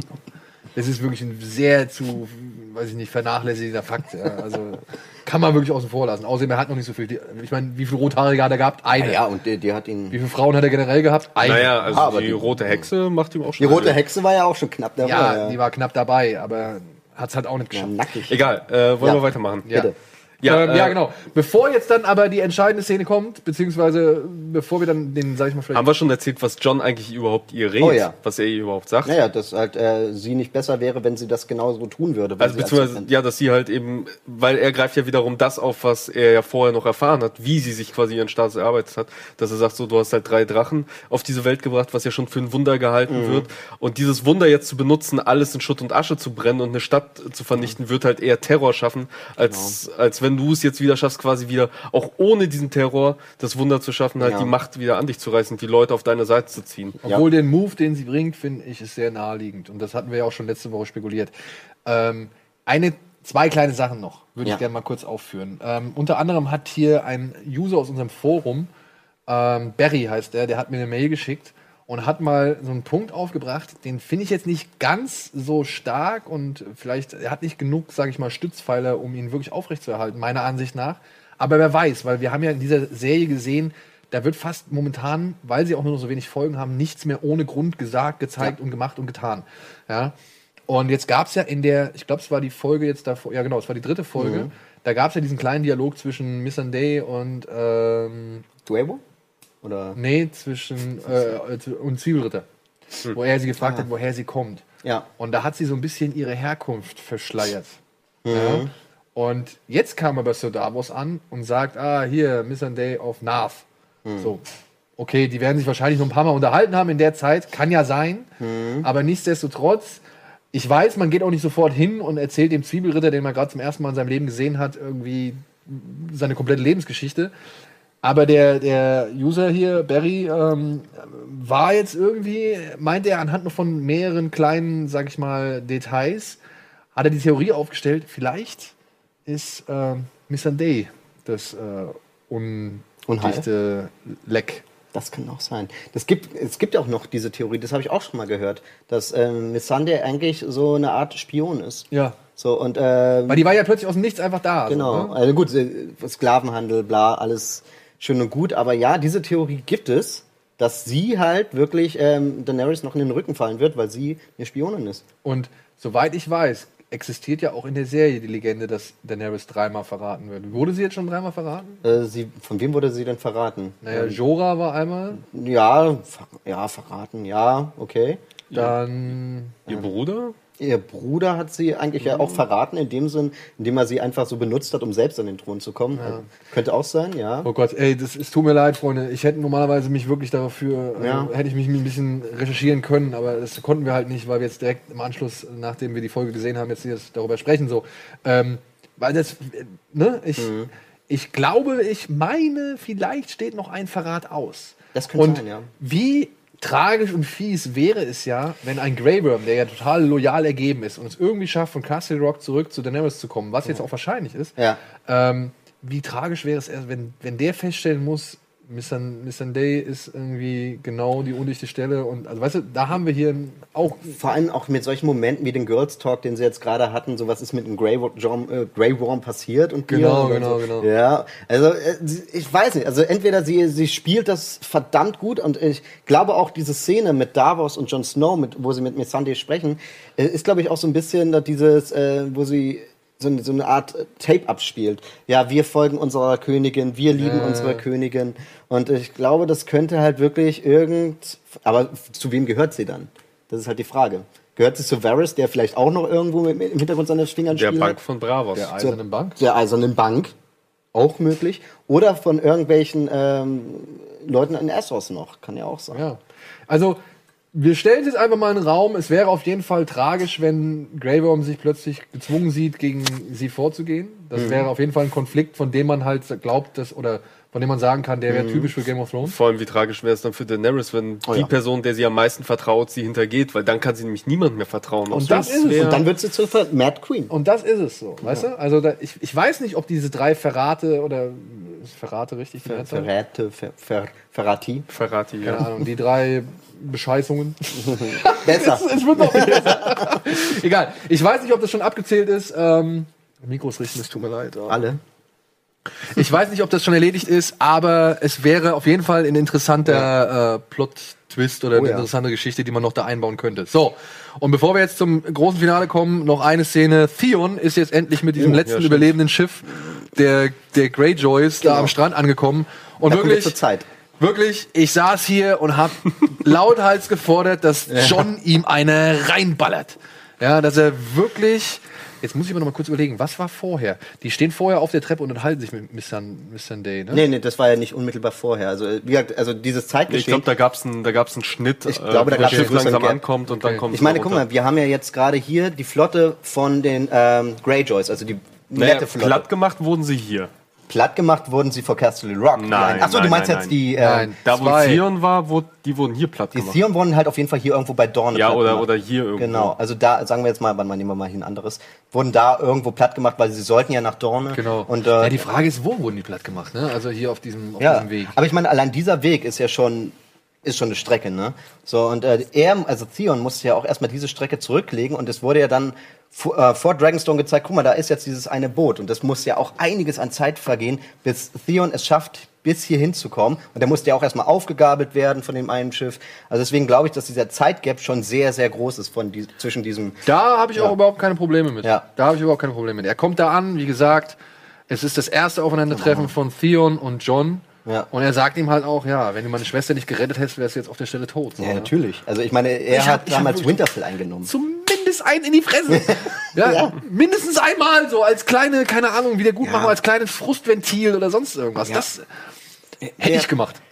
Das ist wirklich ein sehr zu, weiß ich nicht, vernachlässigender Fakt. Ja. Also kann man wirklich außen vor lassen. Außerdem, er hat noch nicht so viel. Ich meine, wie viele Rothaarige hat er gehabt? Eine. Ja, und die, die hat ihn. Wie viele Frauen hat er generell gehabt? Eine. Naja, also Ah, aber die, die- rote Hexe macht ihm auch Die schon. rote Hexe war ja auch schon knapp dabei. ja, die war knapp dabei, aber hat es halt auch nicht ja, geschafft. nackig. Egal, äh, wollen Ja. wir weitermachen? Ja. Bitte. Ja, Ja, ähm, ja, äh, genau. Bevor jetzt dann aber die entscheidende Szene kommt, beziehungsweise bevor wir dann den, sag ich mal, vielleicht. Haben wir schon erzählt, was John eigentlich überhaupt ihr redet? Oh ja. Was er ihr überhaupt sagt? Naja, dass halt äh, sie nicht besser wäre, wenn sie das genauso tun würde. wenn Also als beziehungsweise, ja, dass sie halt eben, weil er greift ja wiederum das auf, was er ja vorher noch erfahren hat, wie sie sich quasi ihren Status erarbeitet hat, dass er sagt, so, du hast halt drei Drachen auf diese Welt gebracht, was ja schon für ein Wunder gehalten Mhm. wird. Und dieses Wunder jetzt zu benutzen, alles in Schutt und Asche zu brennen und eine Stadt zu vernichten, wird halt eher Terror schaffen, als, Genau. als wenn du es jetzt wieder schaffst, quasi wieder, auch ohne diesen Terror, das Wunder zu schaffen, halt Ja. die Macht wieder an dich zu reißen, die Leute auf deine Seite zu ziehen. Obwohl den Move, den sie bringt, finde ich, ist sehr naheliegend. Und das hatten wir ja auch schon letzte Woche spekuliert. Ähm, eine, zwei kleine Sachen noch, würde Ja. ich gerne mal kurz aufführen. Ähm, unter anderem hat hier ein User aus unserem Forum, ähm, Barry heißt der, der hat mir eine Mail geschickt und hat mal so einen Punkt aufgebracht, den finde ich jetzt nicht ganz so stark und vielleicht, er hat nicht genug, sage ich mal, Stützpfeiler, um ihn wirklich aufrechtzuerhalten, meiner Ansicht nach. Aber wer weiß, weil wir haben ja in dieser Serie gesehen, da wird fast momentan, weil sie auch nur noch so wenig Folgen haben, nichts mehr ohne Grund gesagt, gezeigt und gemacht und getan. Ja. Und jetzt gab es ja in der, ich glaube, es war die Folge jetzt davor, ja genau, es war die dritte Folge, da gab es ja diesen kleinen Dialog zwischen Missandei und ähm, Duevo? Oder? Nee, zwischen äh, äh, und Zwiebelritter. Wo er sie gefragt hat, woher sie kommt. Ja. Und da hat sie so ein bisschen ihre Herkunft verschleiert. Ja? Und jetzt kam aber Sir Davos an und sagt, ah, hier, Missandei of Narth. So. Okay, die werden sich wahrscheinlich noch ein paar Mal unterhalten haben in der Zeit. Kann ja sein. Aber nichtsdestotrotz, ich weiß, man geht auch nicht sofort hin und erzählt dem Zwiebelritter, den man gerade zum ersten Mal in seinem Leben gesehen hat, irgendwie seine komplette Lebensgeschichte. Aber der, der User hier, Barry, ähm, war jetzt irgendwie, meint er anhand von mehreren kleinen, sag ich mal, Details, hat er die Theorie aufgestellt, vielleicht ist ähm, Missandei das äh, undichte Leck. Das kann auch sein. Das gibt, es gibt ja auch noch diese Theorie, das habe ich auch schon mal gehört, dass ähm, Miss Sunday eigentlich so eine Art Spion ist. Ja. So, und ähm, Weil die war ja plötzlich aus dem Nichts einfach da. Genau, So, ne? also gut, äh, Sklavenhandel, bla, alles schön und gut, aber ja, diese Theorie gibt es, dass sie halt wirklich ähm, Daenerys noch in den Rücken fallen wird, weil sie eine Spionin ist. Und soweit ich weiß, existiert ja auch in der Serie die Legende, dass Daenerys dreimal verraten wird. Wurde sie jetzt schon dreimal verraten? Äh, sie, von wem wurde sie denn verraten? Naja, Jorah war einmal, Ja, ver ja, verraten, ja, okay. dann Ihr Bruder? Ihr Bruder hat sie eigentlich ja auch verraten, in dem Sinn, indem er sie einfach so benutzt hat, um selbst an den Thron zu kommen. Also, könnte auch sein, ja. Oh Gott, ey, das es tut mir leid, Freunde. Ich hätte normalerweise mich wirklich dafür, Ja. äh, hätte ich mich ein bisschen recherchieren können, aber das konnten wir halt nicht, weil wir jetzt direkt im Anschluss, nachdem wir die Folge gesehen haben, jetzt hier darüber sprechen. So, ähm, weil das, ne, ich, Mhm. ich glaube, ich meine, vielleicht steht noch ein Verrat aus. Das könnte und sein, ja. Wie tragisch und fies wäre es ja, wenn ein Grey Worm, der ja total loyal ergeben ist und es irgendwie schafft, von Castle Rock zurück zu Daenerys zu kommen, was jetzt auch wahrscheinlich ist, Ja. ähm, wie tragisch wäre es wenn, wenn der feststellen muss, Day ist irgendwie genau die undichte Stelle und also weißt du, da haben wir hier auch Vor allem auch mit solchen Momenten wie den Girls Talk, den sie jetzt gerade hatten, so was ist mit dem Grey Worm, äh, Grey Worm passiert und Genau, und genau, so. genau. Ja, also äh, ich weiß nicht, also entweder sie, sie spielt das verdammt gut und ich glaube auch diese Szene mit Davos und Jon Snow, mit, wo sie mit Missandei sprechen, äh, ist glaube ich auch so ein bisschen dieses, äh, wo sie so, eine- so eine Art äh, Tape abspielt. Ja, wir folgen unserer Königin, wir lieben Ja. unsere Königin und ich glaube, das könnte halt wirklich irgend, aber zu wem gehört sie dann? Das ist halt die Frage. Gehört sie zu Varys, der vielleicht auch noch irgendwo im Hintergrund seine Finger Der spielt? Bank von Bravos. der eisernen Bank. Der Eisernen Bank. Auch möglich. Oder von irgendwelchen ähm, Leuten in Essos noch. Kann ja auch sein. Ja. Also, wir stellen es jetzt einfach mal in den Raum. Es wäre auf jeden Fall tragisch, wenn Grey Worm sich plötzlich gezwungen sieht, gegen sie vorzugehen. Das Mhm. wäre auf jeden Fall ein Konflikt, von dem man halt glaubt, dass, oder von dem man sagen kann, der Mhm. wäre typisch für Game of Thrones. Vor allem, wie tragisch wäre es dann für Daenerys, wenn Oh die ja. Person, der sie am meisten vertraut, sie hintergeht, weil dann kann sie nämlich niemand mehr vertrauen. Und das ist es. Und dann wird sie zur Mad Queen. Und das ist es so, weißt du? Also da, ich, ich weiß nicht, ob diese drei Verrate oder Verrate richtig? Ver? Verräte, Ver Ver Verrati. Verrate Keine ja. Ahnung, die drei Bescheißungen. Besser. es wird noch besser. Egal. Ich weiß nicht, ob das schon abgezählt ist. Ähm, Mikros richten, es tut mir leid. Alle. Ich weiß nicht, ob das schon erledigt ist, aber es wäre auf jeden Fall ein interessanter äh, Plot-Twist oder eine Oh ja. interessante Geschichte, die man noch da einbauen könnte. So, und bevor wir jetzt zum großen Finale kommen, noch eine Szene. Theon ist jetzt endlich mit diesem Oh, Ja, letzten stimmt. überlebenden Schiff der, der Greyjoys da Genau. am Strand angekommen. Und Da wirklich, zur Zeit. Wirklich, ich saß hier und hab lauthals gefordert, dass John ihm eine reinballert. Ja, dass er wirklich. Jetzt muss ich mir noch mal kurz überlegen, was war vorher? Die stehen vorher auf der Treppe und unterhalten sich mit Mr. Mr. Day, ne? Nee, nee, das war ja nicht unmittelbar vorher. Also, wie gesagt, also dieses Ich Zeitgeschehen. glaube, da gab's einen, da gab's einen Schnitt, Ich glaube, da wo gab's das Schiff langsam Gap. ankommt und dann Okay. kommt ich meine, guck mal, wir haben ja jetzt gerade hier die Flotte von den ähm, Greyjoys, also die Naja, nette Flotte. platt gemacht wurden sie hier. Platt gemacht wurden sie vor Castle Rock. Nein, Achso, du meinst nein, jetzt nein. die, äh, Nein. Da, wo Zwei. Theon war, wo, die wurden hier platt die gemacht. Theon wurden halt auf jeden Fall hier irgendwo bei Dorne Ja, platt oder, gemacht. oder hier irgendwo. Genau, also da, sagen wir jetzt mal, warte mal, nehmen wir mal hier ein anderes, wurden da irgendwo platt gemacht, weil sie sollten ja nach Dorne. Genau. Und, äh, ja, die Frage ist, wo wurden die platt gemacht, ne? Also hier auf diesem, auf ja, diesem Weg. aber ich meine, allein dieser Weg ist ja schon, ist schon eine Strecke, ne? So, und äh, er, also Theon musste ja auch erstmal diese Strecke zurücklegen und es wurde ja dann vor, äh, vor Dragonstone gezeigt, guck mal, da ist jetzt dieses eine Boot und das muss ja auch einiges an Zeit vergehen, bis Theon es schafft, bis hier hinzukommen. Und der musste ja auch erstmal aufgegabelt werden von dem einen Schiff. Also deswegen glaube ich, dass dieser Zeitgap schon sehr, sehr groß ist von die, zwischen diesem Da habe ich auch überhaupt keine Probleme mit. Ja. Da habe ich überhaupt keine Probleme mit. Er kommt da an, wie gesagt, es ist das erste Aufeinandertreffen von Theon und John. Ja. Und er sagt ihm halt auch, ja, wenn du meine Schwester nicht gerettet hättest, wärst du jetzt auf der Stelle tot. So, Ja, ne? natürlich. Also ich meine, er Ich hab- hat hab damals Winterfell eingenommen. Zumindest ein in die Fresse. ja, Mindestens einmal so als kleine, keine Ahnung, Wiedergutmachung, Ja. als kleines Frustventil oder sonst irgendwas. Ja. Das hätte Ja. ich gemacht.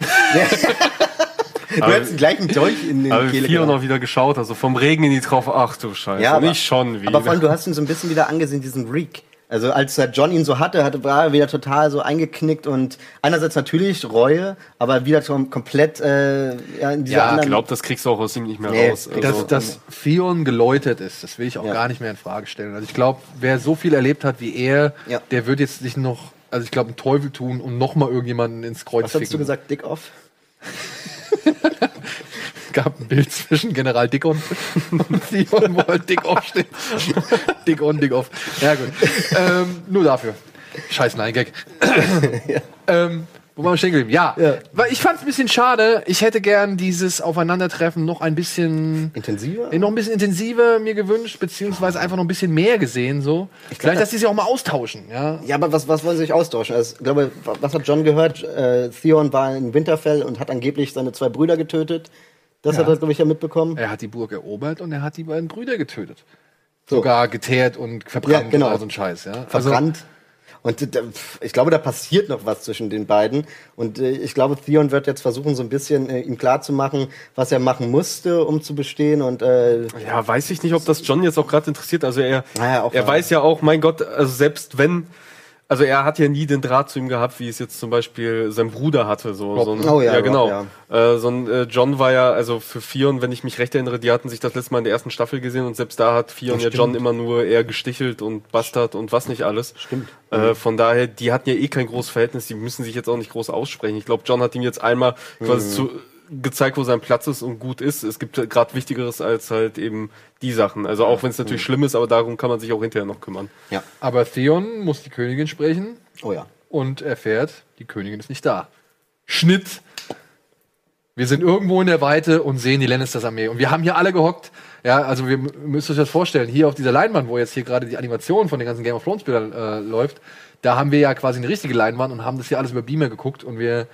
Du hättest gleich einen Dolch in den Aber Kehle gehabt. noch wieder geschaut, also vom Regen in die Traufe, ach du Scheiße. Ja, aber, nicht schon wieder. aber vor allem, du hast ihn so ein bisschen wieder angesehen, diesen Reek. Also als der John ihn so hatte, hatte war er wieder total so eingeknickt und einerseits natürlich Reue, aber wieder schon komplett äh, ja, in dieser Ja, ich anderen... glaube, das kriegst du auch aus ihm nicht mehr Nee, raus. Also, Dass, dass Theon geläutert ist, das will ich auch Ja. gar nicht mehr in Frage stellen. Also ich glaube, wer so viel erlebt hat wie er, Ja. der wird jetzt nicht noch, also ich glaube, einen Teufel tun und noch mal irgendjemanden ins Kreuz was hast du gesagt? Dick off? gab ein Bild zwischen General Dickon und Theon, wo halt Dick off steht. Dick on, Dick off. Ja, gut. Ähm, nur dafür. Scheiß Nein-Gag. ähm, wo waren wir stehen geblieben? Ja, Ja. weil ich fand es ein bisschen schade. Ich hätte gern dieses Aufeinandertreffen noch ein bisschen Intensiver? noch ein bisschen intensiver mir gewünscht, beziehungsweise einfach noch ein bisschen mehr gesehen, so. Vielleicht, dass die sich auch mal austauschen, ja. Ja, aber was, was wollen sie sich austauschen? Also, ich glaube, was hat John gehört? Äh, Theon war in Winterfell und hat angeblich seine zwei Brüder getötet. Das Ja. hat er, glaube ich, ja mitbekommen. Er hat die Burg erobert und er hat die beiden Brüder getötet. sogar geteert und verbrannt Ja, genau. und all so ein Scheiß. Ja? Also, verbrannt. und äh, ich glaube, da passiert noch was zwischen den beiden. Und äh, ich glaube, Theon wird jetzt versuchen, so ein bisschen äh, ihm klarzumachen, was er machen musste, um zu bestehen. Und äh, Ja, weiß ich nicht, ob das John jetzt auch gerade interessiert. Also er, Naja, auch er weiß ja auch, mein Gott, also selbst wenn, also er hat ja nie den Draht zu ihm gehabt, wie es jetzt zum Beispiel sein Bruder hatte. So, so ein, Oh ja, Rob, genau. ja. Äh, so ein äh, John war ja, also für Fion, wenn ich mich recht erinnere, die hatten sich das letzte Mal in der ersten Staffel gesehen und selbst da hat Fion ja John immer nur eher gestichelt und Bastard und was nicht alles. Stimmt. Äh, von daher, die hatten ja eh kein großes Verhältnis, die müssen sich jetzt auch nicht groß aussprechen. Ich glaube, John hat ihm jetzt einmal quasi zu, gezeigt, wo sein Platz ist und gut ist. Es gibt gerade Wichtigeres als halt eben die Sachen. Also auch wenn es natürlich schlimm ist, aber darum kann man sich auch hinterher noch kümmern. ja, aber Theon muss die Königin sprechen oh ja. und erfährt, die Königin ist nicht da. Schnitt. Wir sind irgendwo in der Weite und sehen die Lannisters Armee. Und wir haben hier alle gehockt. Ja, also wir müsst euch das vorstellen. Hier auf dieser Leinwand, wo jetzt hier gerade die Animation von den ganzen Game of Thrones Bildern äh, läuft, da haben wir ja quasi eine richtige Leinwand und haben das hier alles über Beamer geguckt. Und wir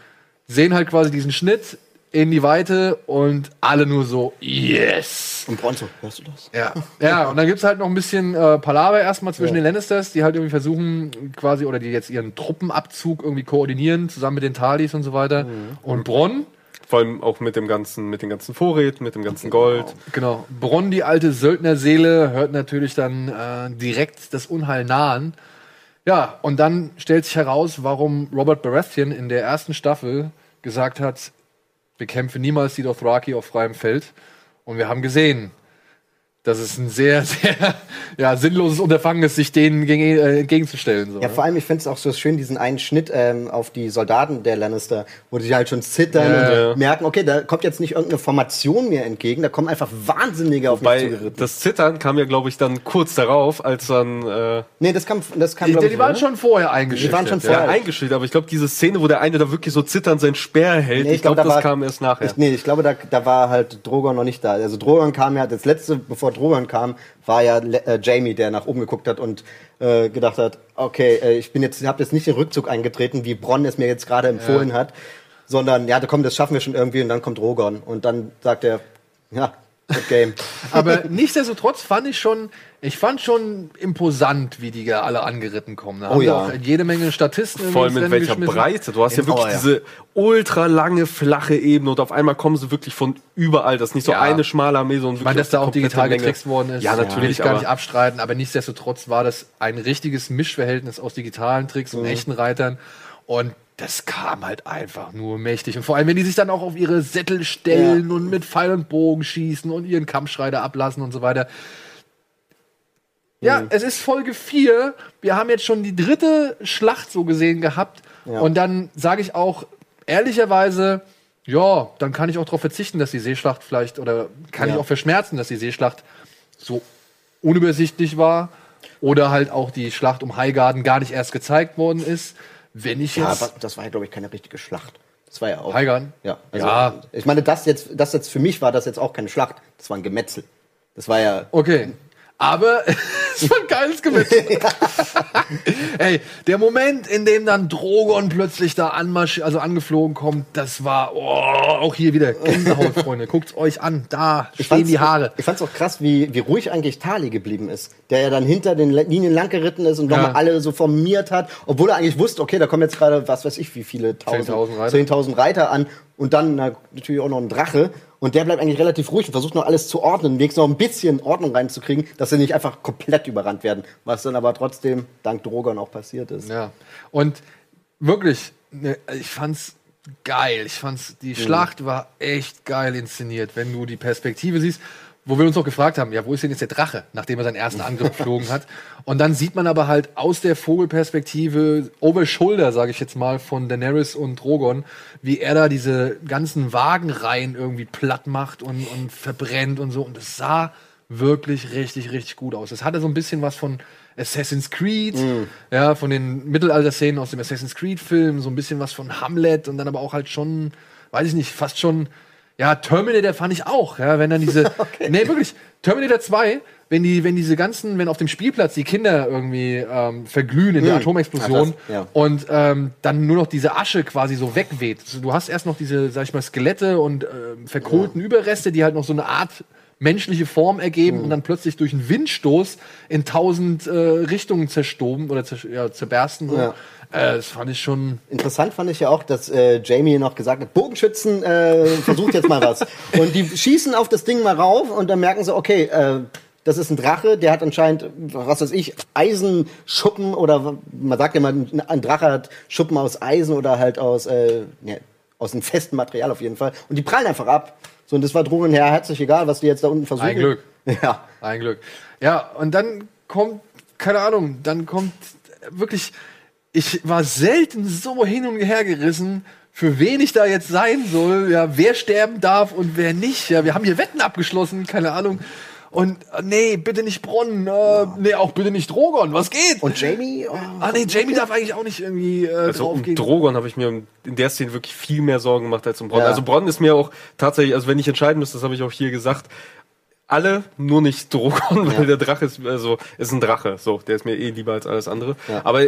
sehen halt quasi diesen Schnitt in die Weite und alle nur so, yes! Und Bronzo, hörst du das? Ja, ja, und dann gibt's halt noch ein bisschen äh, Palaver erstmal zwischen den Lannisters, die halt irgendwie versuchen, quasi, oder die jetzt ihren Truppenabzug irgendwie koordinieren, zusammen mit den Talis und so weiter. Und Bronn, Vor allem auch mit dem ganzen, mit den ganzen Vorräten, mit dem ganzen Gold. genau, Bronn, die alte Söldnerseele, hört natürlich dann äh, direkt das Unheil nahen. Ja, und dann stellt sich heraus, warum Robert Baratheon in der ersten Staffel gesagt hat, bekämpfe niemals die Dothraki auf freiem Feld. Und wir haben gesehen, dass es ein sehr, sehr ja, sinnloses Unterfangen ist, sich denen gegen, äh, entgegenzustellen. So, Ja, ne? vor allem, ich finde es auch so schön, diesen einen Schnitt ähm, auf die Soldaten der Lannister, wo die halt schon zittern Ja, und ja. merken, okay, da kommt jetzt nicht irgendeine Formation mir entgegen, da kommen einfach Wahnsinnige auf mich Weil zugeritten. das Zittern kam ja, glaube ich, dann kurz darauf, als dann äh, Nee, das kam, das kam die, glaub die, ich, waren oder? schon vorher eingeschüchtert. Die waren schon ja. ja, vorher. eingeschüchtert. Aber ich glaube, diese Szene, wo der eine da wirklich so zitternd sein Speer hält, Nee, ich glaube, da das war- kam erst nachher. Ich, nee, ich glaube, da, da war halt Drogon noch nicht da. Also Drogon kam ja, das letzte, bevor Drogon kam, war ja äh, Jamie, der nach oben geguckt hat und äh, gedacht hat, okay, äh, ich bin jetzt, habe jetzt nicht den Rückzug eingetreten, wie Bronn es mir jetzt gerade empfohlen hat, sondern ja, da komm, das schaffen wir schon irgendwie und dann kommt Drogon und dann sagt er, ja, good game. Aber nichtsdestotrotz fand ich schon, ich fand schon imposant, wie die da alle angeritten kommen. Da haben Oh ja. auch jede Menge Statisten Vor allem mit welcher. Breite. Du hast ja In- wirklich oh, ja. diese ultra lange, flache Ebene und auf einmal kommen sie wirklich von überall. Das ist nicht so Ja. eine schmale Armee, sondern Ich meine, dass da auch digital Menge. getrickst worden ist, Ja, will natürlich. ich gar aber nicht abstreiten, aber nichtsdestotrotz war das ein richtiges Mischverhältnis aus digitalen Tricks Mhm. und echten Reitern und das kam halt einfach nur mächtig. Und vor allem, wenn die sich dann auch auf ihre Sättel stellen Ja. und mit Pfeil und Bogen schießen und ihren Kampfschreiter ablassen und so weiter. Ja, Mhm. es ist Folge 4. Wir haben jetzt schon die dritte Schlacht so gesehen gehabt. Ja. Und dann sage ich auch ehrlicherweise, ja, dann kann ich auch darauf verzichten, dass die Seeschlacht vielleicht, oder kann Ja. ich auch verschmerzen, dass die Seeschlacht so unübersichtlich war. Oder halt auch die Schlacht um Highgarden gar nicht erst gezeigt worden ist. Wenn ich Ja, jetzt. aber das war ja, glaube ich, keine richtige Schlacht. Das war ja auch. Highgarden? Ja, also, Ja. Ich meine, das jetzt, das jetzt für mich war das jetzt auch keine Schlacht. Das war ein Gemetzel. Das war ja. Okay. Aber es war ein geiles Gemetzel. Ey, der Moment, in dem dann Drogon plötzlich da anmarsch, also angeflogen kommt, das war oh, auch hier wieder Gänsehaut, Freunde. Guckt's euch an, da stehen die Haare. Ich fand's auch krass, wie, wie ruhig eigentlich Tali geblieben ist. Der ja dann hinter den Linien lang geritten ist und Ja. nochmal alle so formiert hat, obwohl er eigentlich wusste, okay, da kommen jetzt gerade, was weiß ich, wie viele tausend, 10.000 Reiter. 10.000 Reiter an und dann na, natürlich auch noch ein Drache. Und der bleibt eigentlich relativ ruhig und versucht noch alles zu ordnen, wenigstens noch ein bisschen Ordnung reinzukriegen, dass sie nicht einfach komplett überrannt werden. Was dann aber trotzdem dank Drogon auch passiert ist. Ja. Und wirklich, ne, ich fand's geil. Ich fand's, die Schlacht war echt geil inszeniert, wenn du die Perspektive siehst. Wo wir uns auch gefragt haben, ja, wo ist denn jetzt der Drache, nachdem er seinen ersten Angriff geflogen hat? Und dann sieht man aber halt aus der Vogelperspektive, over shoulder, sage ich jetzt mal, von Daenerys und Drogon, wie er da diese ganzen Wagenreihen irgendwie platt macht und, und verbrennt und so. Und es sah wirklich richtig, richtig gut aus. Es hatte so ein bisschen was von Assassin's Creed, ja, von den Mittelalter-Szenen aus dem Assassin's Creed-Film, so ein bisschen was von Hamlet und dann aber auch halt schon, weiß ich nicht, fast schon, ja, Terminator fand ich auch, ja, wenn dann diese, nee, wirklich, Terminator 2, wenn die, wenn diese ganzen, wenn auf dem Spielplatz die Kinder irgendwie ähm, verglühen in der Atomexplosion Ach, das, ja. und ähm, dann nur noch diese Asche quasi so wegweht. Also Du hast erst noch diese, sag ich mal, Skelette und ähm, verkohlten Überreste, die halt noch so eine Art menschliche Form ergeben und dann plötzlich durch einen Windstoß in tausend äh, Richtungen zerstoben oder zer ja, zerbersten. So. Ja. Äh, das fand ich schon. Interessant fand ich ja auch, dass äh, Jamie noch gesagt hat, Bogenschützen, äh, versucht jetzt mal was. und die schießen auf das Ding mal rauf und dann merken sie, okay, äh, das ist ein Drache, der hat anscheinend, was weiß ich, Eisenschuppen oder man sagt ja mal, ein Drache hat Schuppen aus Eisen oder halt aus, äh, ne, aus einem festen Material auf jeden Fall. Und die prallen einfach ab. So, und das war Drogen her herzlich egal, was die jetzt da unten versuchen. Ein Glück. Ja. Ein Glück. Ja, und dann kommt, keine Ahnung, dann kommt wirklich, ich war selten so hin und her gerissen, für wen ich da jetzt sein soll, ja, wer sterben darf und wer nicht. Ja, wir haben hier Wetten abgeschlossen, keine Ahnung. Und äh, nee, bitte nicht Bronn, äh, nee, auch bitte nicht Drogon, was geht? Und Jamie? Oh, ah nee, Jamie darf eigentlich auch nicht irgendwie äh, Also um draufgehen. Drogon habe ich mir in der Szene wirklich viel mehr Sorgen gemacht als um Bronn. Ja. Also Bronn ist mir auch tatsächlich, also wenn ich entscheiden müsste, das habe ich auch hier gesagt, alle, nur nicht Drogon, weil Ja. der Drache ist, also ist ein Drache, so, der ist mir eh lieber als alles andere. Ja. Aber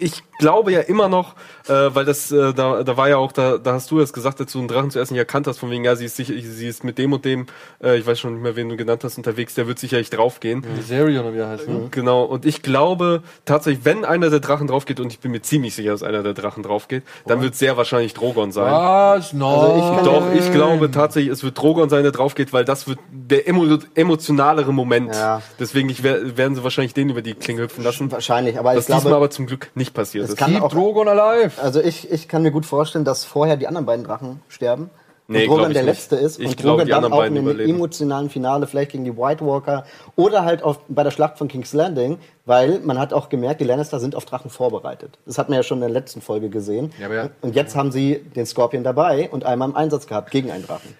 ich glaube ja immer noch, äh, weil das, äh, da, da war ja auch, da, da hast du das gesagt, du einen Drachen zuerst nicht erkannt hast, von wegen, ja, sie ist sicher, sie ist mit dem und dem, äh, ich weiß schon nicht mehr, wen du genannt hast, unterwegs, der wird sicherlich draufgehen. Viserion oder wie er heißt, ne? Genau, und ich glaube tatsächlich, wenn einer der Drachen draufgeht, und ich bin mir ziemlich sicher, dass einer der Drachen draufgeht, dann wird sehr wahrscheinlich Drogon sein. Was? No. Also ich Doch, ich glaube tatsächlich, es wird Drogon sein, der draufgeht, weil das wird der emo emotionalere Moment. Ja. Deswegen ich, wer- werden sie wahrscheinlich den über die Klinge hüpfen lassen. Wahrscheinlich, aber ich glaube, diesmal aber zum Glück nicht passiert es ist. kann Keep auch Drogon alive. Also ich, ich kann mir gut vorstellen, dass vorher die anderen beiden Drachen sterben. Nee, und ich der nicht. letzte ist Ich und glaub, Drogon die dann auch in einem überleben. emotionalen Finale vielleicht gegen die White Walker oder halt auf, bei der Schlacht von King's Landing, weil man hat auch gemerkt, die Lannister sind auf Drachen vorbereitet. Das hat man ja schon in der letzten Folge gesehen. Ja, aber ja. Und jetzt haben sie den Scorpion dabei und einmal im Einsatz gehabt gegen einen Drachen.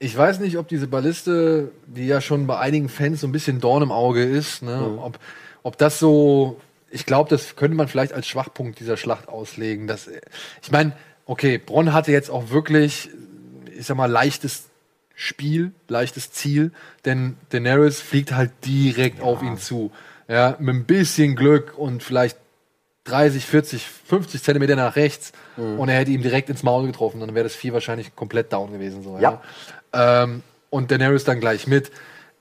Ich weiß nicht, ob diese Balliste, die ja schon bei einigen Fans so ein bisschen Dorn im Auge ist, ne, Mhm. ob, ob das so, ich glaube, das könnte man vielleicht als Schwachpunkt dieser Schlacht auslegen. Dass, ich meine, okay, Bronn hatte jetzt auch wirklich, ich sag mal, leichtes Spiel, leichtes Ziel, denn Daenerys fliegt halt direkt auf ihn zu. Ja, mit ein bisschen Glück und vielleicht 30, 40, 50 Zentimeter nach rechts und er hätte ihm direkt ins Maul getroffen. Dann wäre das Vieh wahrscheinlich komplett down gewesen. So, ja. Ähm, und Daenerys dann gleich mit.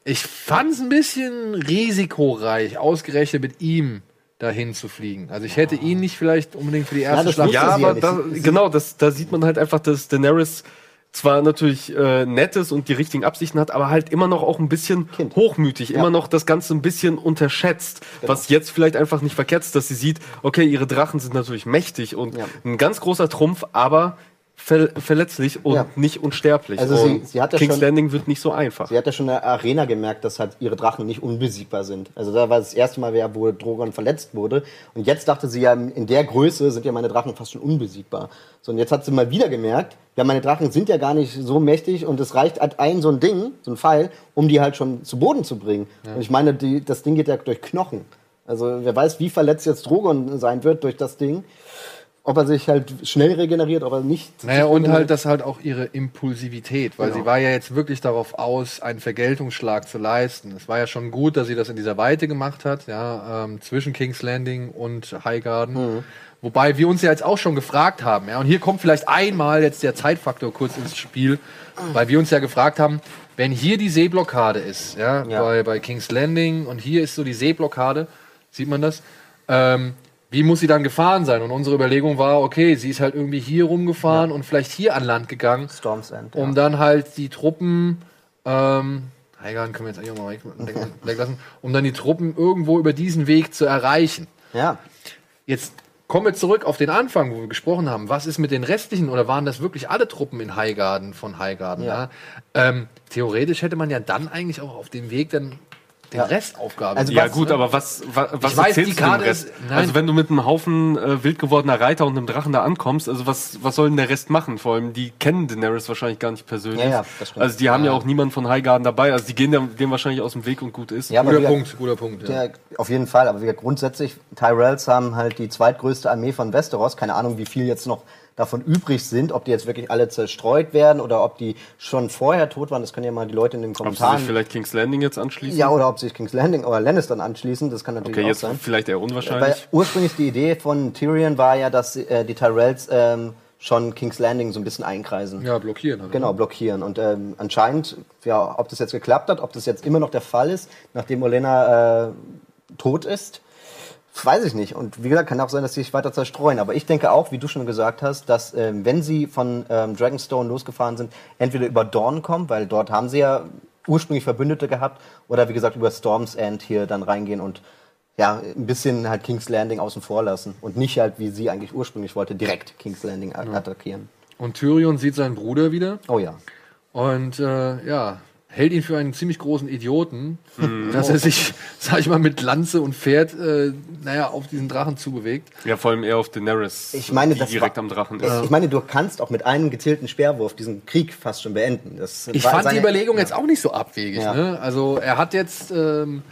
Ich fand es ein bisschen risikoreich, ausgerechnet mit ihm dahin zu fliegen. Also ich hätte ihn nicht vielleicht unbedingt für die erste das Schlacht. Ja, ja aber nicht. da, genau, das, da sieht man halt einfach, dass Daenerys zwar natürlich äh, nettes und die richtigen Absichten hat, aber halt immer noch auch ein bisschen Kind. hochmütig, Ja. immer noch das Ganze ein bisschen unterschätzt, was jetzt vielleicht einfach nicht verkehrt ist, dass sie sieht, okay, ihre Drachen sind natürlich mächtig und Ja. ein ganz großer Trumpf, aber ver verletzlich und Ja. nicht unsterblich. Also sie- sie hat ja King's schon- Landing wird nicht so einfach. Sie hat ja schon in der Arena gemerkt, dass halt ihre Drachen nicht unbesiegbar sind. Also da war das erste Mal, wo Drogon verletzt wurde. Und jetzt dachte sie ja, in der Größe sind ja meine Drachen fast schon unbesiegbar. So, und jetzt hat sie mal wieder gemerkt, ja, meine Drachen sind ja gar nicht so mächtig und es reicht halt ein so ein Ding, so ein Pfeil, um die halt schon zu Boden zu bringen. Und ich meine, die, das Ding geht ja durch Knochen. Also wer weiß, wie verletzt jetzt Drogon sein wird durch das Ding. Ob er sich halt schnell regeneriert, ob er nicht. Naja, und halt das halt auch ihre Impulsivität, weil Genau. sie war ja jetzt wirklich darauf aus, einen Vergeltungsschlag zu leisten. Es war ja schon gut, dass sie das in dieser Weite gemacht hat, ja, ähm, zwischen King's Landing und Highgarden. Mhm. Wobei wir uns ja jetzt auch schon gefragt haben, ja, und hier kommt vielleicht einmal jetzt der Zeitfaktor kurz ins Spiel, weil wir uns ja gefragt haben, wenn hier die Seeblockade ist, ja, Ja. Bei, bei King's Landing und hier ist so die Seeblockade, sieht man das? Ähm, wie muss sie dann gefahren sein? Und unsere Überlegung war, okay, sie ist halt irgendwie hier rumgefahren und vielleicht hier an Land gegangen, Storm's End. um ja. dann halt die Truppen, ähm, Heigan können wir jetzt eigentlich auch mal weg, weg, weglassen, um dann die Truppen irgendwo über diesen Weg zu erreichen. ja. Jetzt kommen wir zurück auf den Anfang, wo wir gesprochen haben. Was ist mit den restlichen oder waren das wirklich alle Truppen in Highgarden von Highgarden? Ja. Ja. Ähm, theoretisch hätte man ja dann eigentlich auch auf dem Weg dann den Ja. Rest aufgaben. Also Ja was- gut, aber was, was, was weiß, erzählst du dem Rest? ist- also wenn du mit einem Haufen äh, wild gewordener Reiter und einem Drachen da ankommst, also was, was soll denn der Rest machen? Vor allem, die kennen Daenerys wahrscheinlich gar nicht persönlich. Ja, ja, das stimmt. also die haben ja. auch niemanden von Highgarden dabei, also die gehen dem, wahrscheinlich aus dem Weg und gut ist. Ja, aber guter wir- Punkt, guter Punkt. Ja. Ja, auf jeden Fall, aber wir grundsätzlich, Tyrells haben halt die zweitgrößte Armee von Westeros. Keine Ahnung, wie viel jetzt noch davon übrig sind, ob die jetzt wirklich alle zerstreut werden oder ob die schon vorher tot waren. Das können ja mal die Leute in den Ob sie Kommentaren. sich vielleicht King's Landing jetzt anschließen? ja, oder ob sich King's Landing oder Lannistern anschließen. Das kann natürlich okay, auch jetzt sein. vielleicht eher Weil unwahrscheinlich. ursprünglich die Idee von Tyrion war ja, dass äh, die Tyrells ähm, schon King's Landing so ein bisschen einkreisen. Ja, blockieren. Halt. Genau, blockieren. Und ähm, anscheinend, ja, ob das jetzt geklappt hat, ob das jetzt immer noch der Fall ist, nachdem Olena äh, tot ist, weiß ich nicht. Und wie gesagt, kann auch sein, dass sie sich weiter zerstreuen. Aber ich denke auch, wie du schon gesagt hast, dass ähm, wenn sie von ähm, Dragonstone losgefahren sind, entweder über Dawn kommen, weil dort haben sie ja ursprünglich Verbündete gehabt, oder wie gesagt über Storm's End hier dann reingehen und ja, ein bisschen halt King's Landing außen vor lassen und nicht halt, wie sie eigentlich ursprünglich wollte, direkt King's Landing attackieren. Und Tyrion sieht seinen Bruder wieder Oh ja. und äh, ja, hält ihn für einen ziemlich großen Idioten, dass er sich, sag ich mal, mit Lanze und Pferd, äh, naja, auf diesen Drachen zubewegt. Ja, vor allem eher auf Daenerys, Ich meine, die das direkt war- am Drachen ist. Ich meine, du kannst auch mit einem gezielten Speerwurf diesen Krieg fast schon beenden. Das Ich fand die seine- Überlegung jetzt auch nicht so abwegig. Ja. Ne? Also er hat jetzt, ähm,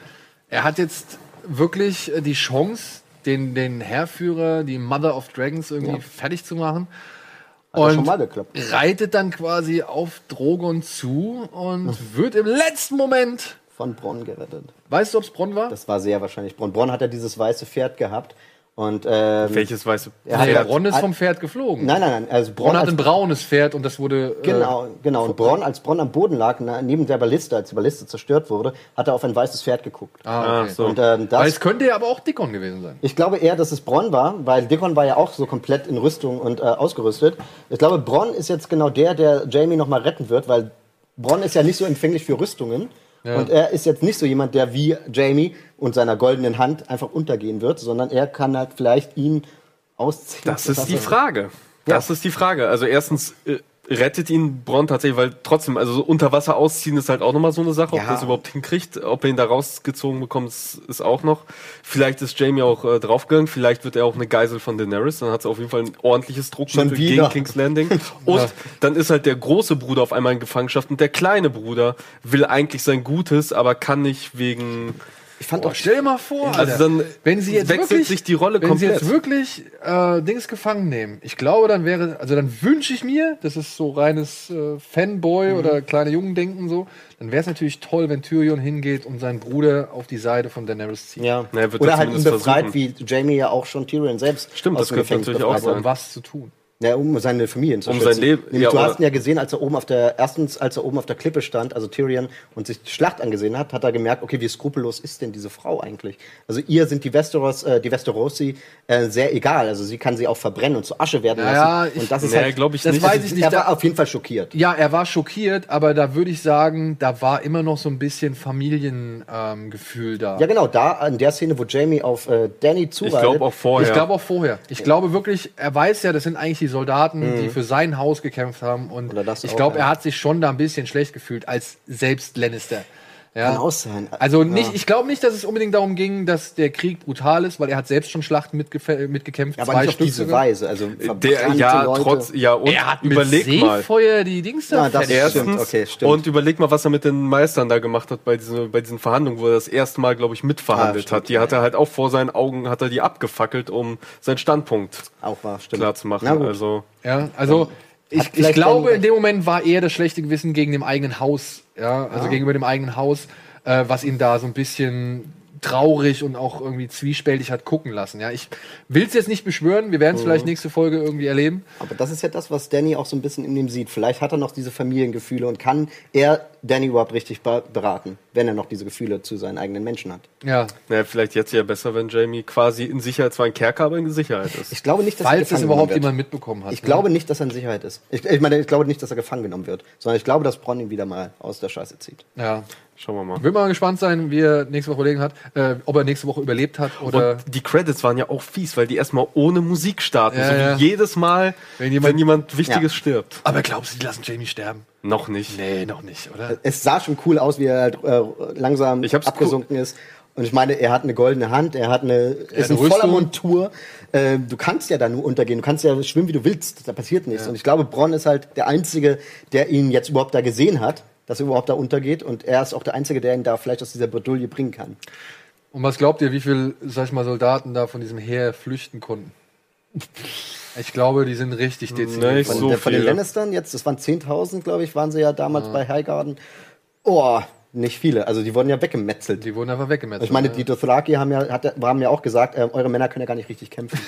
er hat jetzt wirklich äh, die Chance, den, den Heerführer, die Mother of Dragons irgendwie Ja. fertig zu machen. Und mal geklappt. reitet dann quasi auf Drogon zu und wird im letzten Moment, Von Bronn gerettet. weißt du, ob es Bronn war? Das war sehr wahrscheinlich Bronn. Bronn hat ja dieses weiße Pferd gehabt. Und, ähm, Welches weiße Er hat Nee, ja- Bronn ist hat- vom Pferd geflogen. Nein, nein, nein. Also Bronn hat als- ein braunes Pferd und das wurde. Äh, Genau, genau. Und Bronn, als Bronn am Boden lag, neben der Balliste, als die Balliste zerstört wurde, hat er auf ein weißes Pferd geguckt. ah, okay. So. Und ähm, Weil das, es könnte ja aber auch Dickon gewesen sein. ich glaube eher, dass es Bronn war, weil Dickon war ja auch so komplett in Rüstung und äh, ausgerüstet. Ich glaube, Bronn ist jetzt genau der, der Jamie nochmal retten wird, weil Bronn ist ja nicht so empfänglich für Rüstungen. Und er ist jetzt nicht so jemand, der wie Jamie und seiner goldenen Hand einfach untergehen wird, sondern er kann halt vielleicht ihn ausziehen. Das ist die Frage. Das ist die Frage. Also erstens äh, rettet ihn Bronn tatsächlich, weil trotzdem, also so unter Wasser ausziehen ist halt auch nochmal so eine Sache, ob Ja. er es überhaupt hinkriegt, ob er ihn da rausgezogen bekommt, ist auch noch. Vielleicht ist Jamie auch äh, draufgegangen, vielleicht wird er auch eine Geisel von Daenerys, dann hat sie auf jeden Fall ein ordentliches Druckmittel gegen King's Landing. Und dann ist halt der große Bruder auf einmal in Gefangenschaft und der kleine Bruder will eigentlich sein Gutes, aber kann nicht wegen Ich fand Boah, auch stell dir mal vor, Also dann wenn sie jetzt wechselt wirklich, sich die Rolle wenn sie komplett. jetzt wirklich äh, Dings gefangen nehmen, ich glaube, dann wäre, also dann wünsche ich mir, das ist so reines äh, Fanboy Mhm. oder kleine Jungendenken so, dann wäre es natürlich toll, wenn Tyrion hingeht und seinen Bruder auf die Seite von Daenerys zieht. Ja. Er wird Oder halt ihn befreit, versuchen. wie Jamie ja auch schon Tyrion selbst Stimmt, aus das dem könnte Gefängnis natürlich auch befreit Aber hat. um was zu tun? Ja, um seine Familien zu Um schützen. sein Leben- Nämlich, ja, du hast ihn ja gesehen, als er oben auf der, erstens, als er oben auf der Klippe stand, also Tyrion, und sich die Schlacht angesehen hat, hat er gemerkt, okay, wie skrupellos ist denn diese Frau eigentlich? Also ihr sind die Westeros, äh, die Westerosi äh, sehr egal. Also sie kann sie auch verbrennen und zu Asche werden Naja, lassen. ich- und das ist Nee, halt, glaub ich das nicht. weiß ich nicht. er Da- war auf jeden Fall schockiert. Ja, er war schockiert, aber da würde ich sagen, da war immer noch so ein bisschen Familiengefühl ähm, da. Ja, genau, da an der Szene, wo Jamie auf äh, Danny zureitet. Ich glaube auch vorher. Ich glaube auch vorher. Ich glaube wirklich, er weiß ja, das sind eigentlich die Soldaten, die für sein Haus gekämpft haben. Und Mhm. Ich glaube, er hat sich schon da ein bisschen schlecht gefühlt als selbst Lannister. Ja. Kann auch sein. Also nicht, ich glaube nicht, dass es unbedingt darum ging, dass der Krieg brutal ist, weil er hat selbst schon Schlachten mitgekämpft. Ja, aber nicht auf diese sogar. Weise. Also Der, verbrannte ja, Leute. trotz, ja, und Er hat mit überleg mal. Seefeuer die Dings da Ja, das fertig stimmt. gemacht. Erstens, okay, stimmt. und überleg mal, was er mit den Meistern da gemacht hat bei, diese, bei diesen Verhandlungen, wo er das erste Mal, glaube ich, mitverhandelt stimmt, hat. Die hat er halt auch vor seinen Augen, hat er die abgefackelt, um seinen Standpunkt Auch war, stimmt. klar zu machen. Also, Ja, also ich, ich glaube, in dem Moment war eher das schlechte Gewissen gegen dem eigenen Haus, ja, also gegenüber dem eigenen Haus, äh, was ihn da so ein bisschen traurig und auch irgendwie zwiespältig hat gucken lassen. Ja, ich will es jetzt nicht beschwören, wir werden es vielleicht nächste Folge irgendwie erleben. Aber das ist ja das, was Danny auch so ein bisschen in ihm sieht. Vielleicht hat er noch diese Familiengefühle und kann er Danny überhaupt richtig be- beraten, wenn er noch diese Gefühle zu seinen eigenen Menschen hat. Ja, naja, vielleicht jetzt ja besser, wenn Jamie quasi in Sicherheit, zwar ein Kerker, aber in Sicherheit ist. Ich glaube nicht, dass er falls es gefangen überhaupt wird. jemand mitbekommen hat. Ich ne? glaube nicht, dass er in Sicherheit ist. Ich, ich meine, ich glaube nicht, dass er gefangen genommen wird, sondern ich glaube, dass Bronn ihn wieder mal aus der Scheiße zieht. Ja. Schauen wir mal. Will mal gespannt sein, wie er nächste Woche überlegen hat, äh, ob er nächste Woche überlebt hat oder. Und die Credits waren ja auch fies, weil die erstmal ohne Musik starten. Ja, so wie ja. jedes Mal, Wenn wenn jemand- jemand, Wichtiges Ja. stirbt. Aber glaubst du, die lassen Jamie sterben? Noch nicht. Nee, noch nicht, oder? Es sah schon cool aus, wie er halt, äh, langsam abgesunken ist. Und ich meine, er hat eine goldene Hand, er hat eine, ist in eine voller Rüstung. Montur. Äh, du kannst ja da nur untergehen, du kannst ja schwimmen, wie du willst, da passiert nichts. Und ich glaube, Bronn ist halt der Einzige, der ihn jetzt überhaupt da gesehen hat, dass er überhaupt da untergeht. Und er ist auch der Einzige, der ihn da vielleicht aus dieser Bredouille bringen kann. Und was glaubt ihr, wie viel, sag ich mal, Soldaten da von diesem Heer flüchten konnten? Ich glaube, die sind richtig dezimiert. Nicht Von, so der, von den viele. Lannistern jetzt, das waren 10.000, glaube ich, waren sie ja damals bei Highgarden. Oh, nicht viele. Also die wurden ja weggemetzelt. Die wurden einfach weggemetzelt. Ich meine, ne? die Dothraki haben ja, hat, haben ja auch gesagt, ähm, eure Männer können ja gar nicht richtig kämpfen.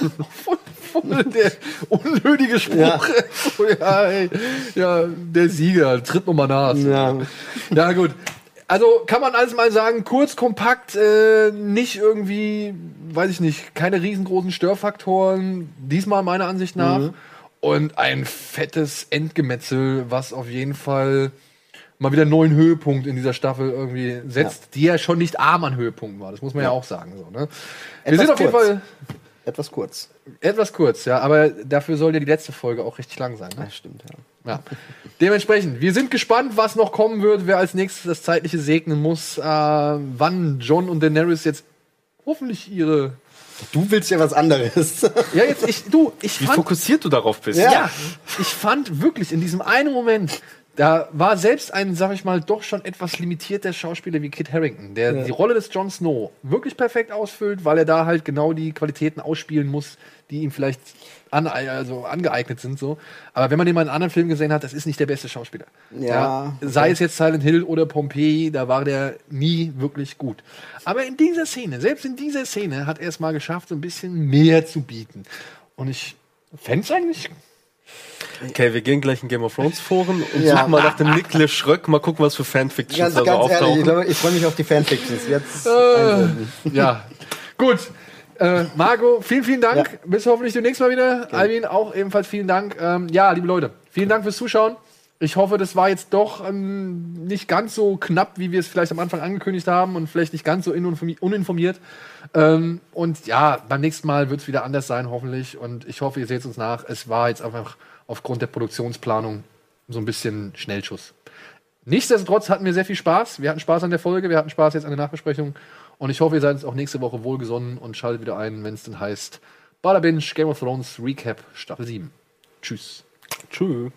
der unnötige Spruch. Ja, ey, ja der Sieger tritt nochmal nach. Ja. Ja, gut. Also kann man alles mal sagen, kurz, kompakt, äh, nicht irgendwie, weiß ich nicht, keine riesengroßen Störfaktoren, diesmal meiner Ansicht nach. Mhm. Und ein fettes Endgemetzel, was auf jeden Fall mal wieder einen neuen Höhepunkt in dieser Staffel irgendwie setzt, die ja schon nicht arm an Höhepunkten war. Das muss man ja, Ja. auch sagen. So, ne? Wir sind auf jeden. Fall Etwas kurz. etwas kurz, ja, aber dafür soll ja die letzte Folge auch richtig lang sein. Ne? Das stimmt, ja. Ja. Dementsprechend, wir sind gespannt, was noch kommen wird, wer als nächstes das Zeitliche segnen muss, äh, wann John und Daenerys jetzt hoffentlich ihre. Du willst ja was anderes. Ja, jetzt, ich, du, ich Wie fand. fokussiert du darauf bist. Ja. Ja, ich fand wirklich in diesem einen Moment, da war selbst ein, sag ich mal, doch schon etwas limitierter Schauspieler wie Kit Harrington, der Ja. die Rolle des Jon Snow wirklich perfekt ausfüllt, weil er da halt genau die Qualitäten ausspielen muss, die ihm vielleicht an, also angeeignet sind. So. Aber wenn man den mal in anderen Filmen gesehen hat, das ist nicht der beste Schauspieler. Ja, Sei okay. es jetzt Silent Hill oder Pompeii, da war der nie wirklich gut. Aber in dieser Szene, selbst in dieser Szene, hat er es mal geschafft, so ein bisschen mehr zu bieten. Und ich fände es eigentlich Okay, wir gehen gleich in Game of Thrones Foren und Ja. suchen mal nach dem Niklas Schröck, mal gucken, was für Fanfictions Ganz, da so ganz ehrlich, ich, auftauchen. glaube, ich freue mich auf die Fanfictions. Jetzt Äh, ja. Gut. Äh, Marco, vielen, vielen Dank. Ja. Bis hoffentlich demnächst mal wieder. Alvin, auch ebenfalls vielen Dank. Ähm, ja, liebe Leute, vielen Dank fürs Zuschauen. Ich hoffe, das war jetzt doch ähm, nicht ganz so knapp, wie wir es vielleicht am Anfang angekündigt haben und vielleicht nicht ganz so uninformiert. Ähm, und ja, beim nächsten Mal wird es wieder anders sein, hoffentlich. Und ich hoffe, ihr seht es uns nach. Es war jetzt einfach aufgrund der Produktionsplanung so ein bisschen Schnellschuss. Nichtsdestotrotz hatten wir sehr viel Spaß. Wir hatten Spaß an der Folge, wir hatten Spaß jetzt an der Nachbesprechung. Und ich hoffe, ihr seid uns auch nächste Woche wohlgesonnen und schaltet wieder ein, wenn es dann heißt Bada Binge Game of Thrones Recap Staffel 7. Tschüss. Tschüss.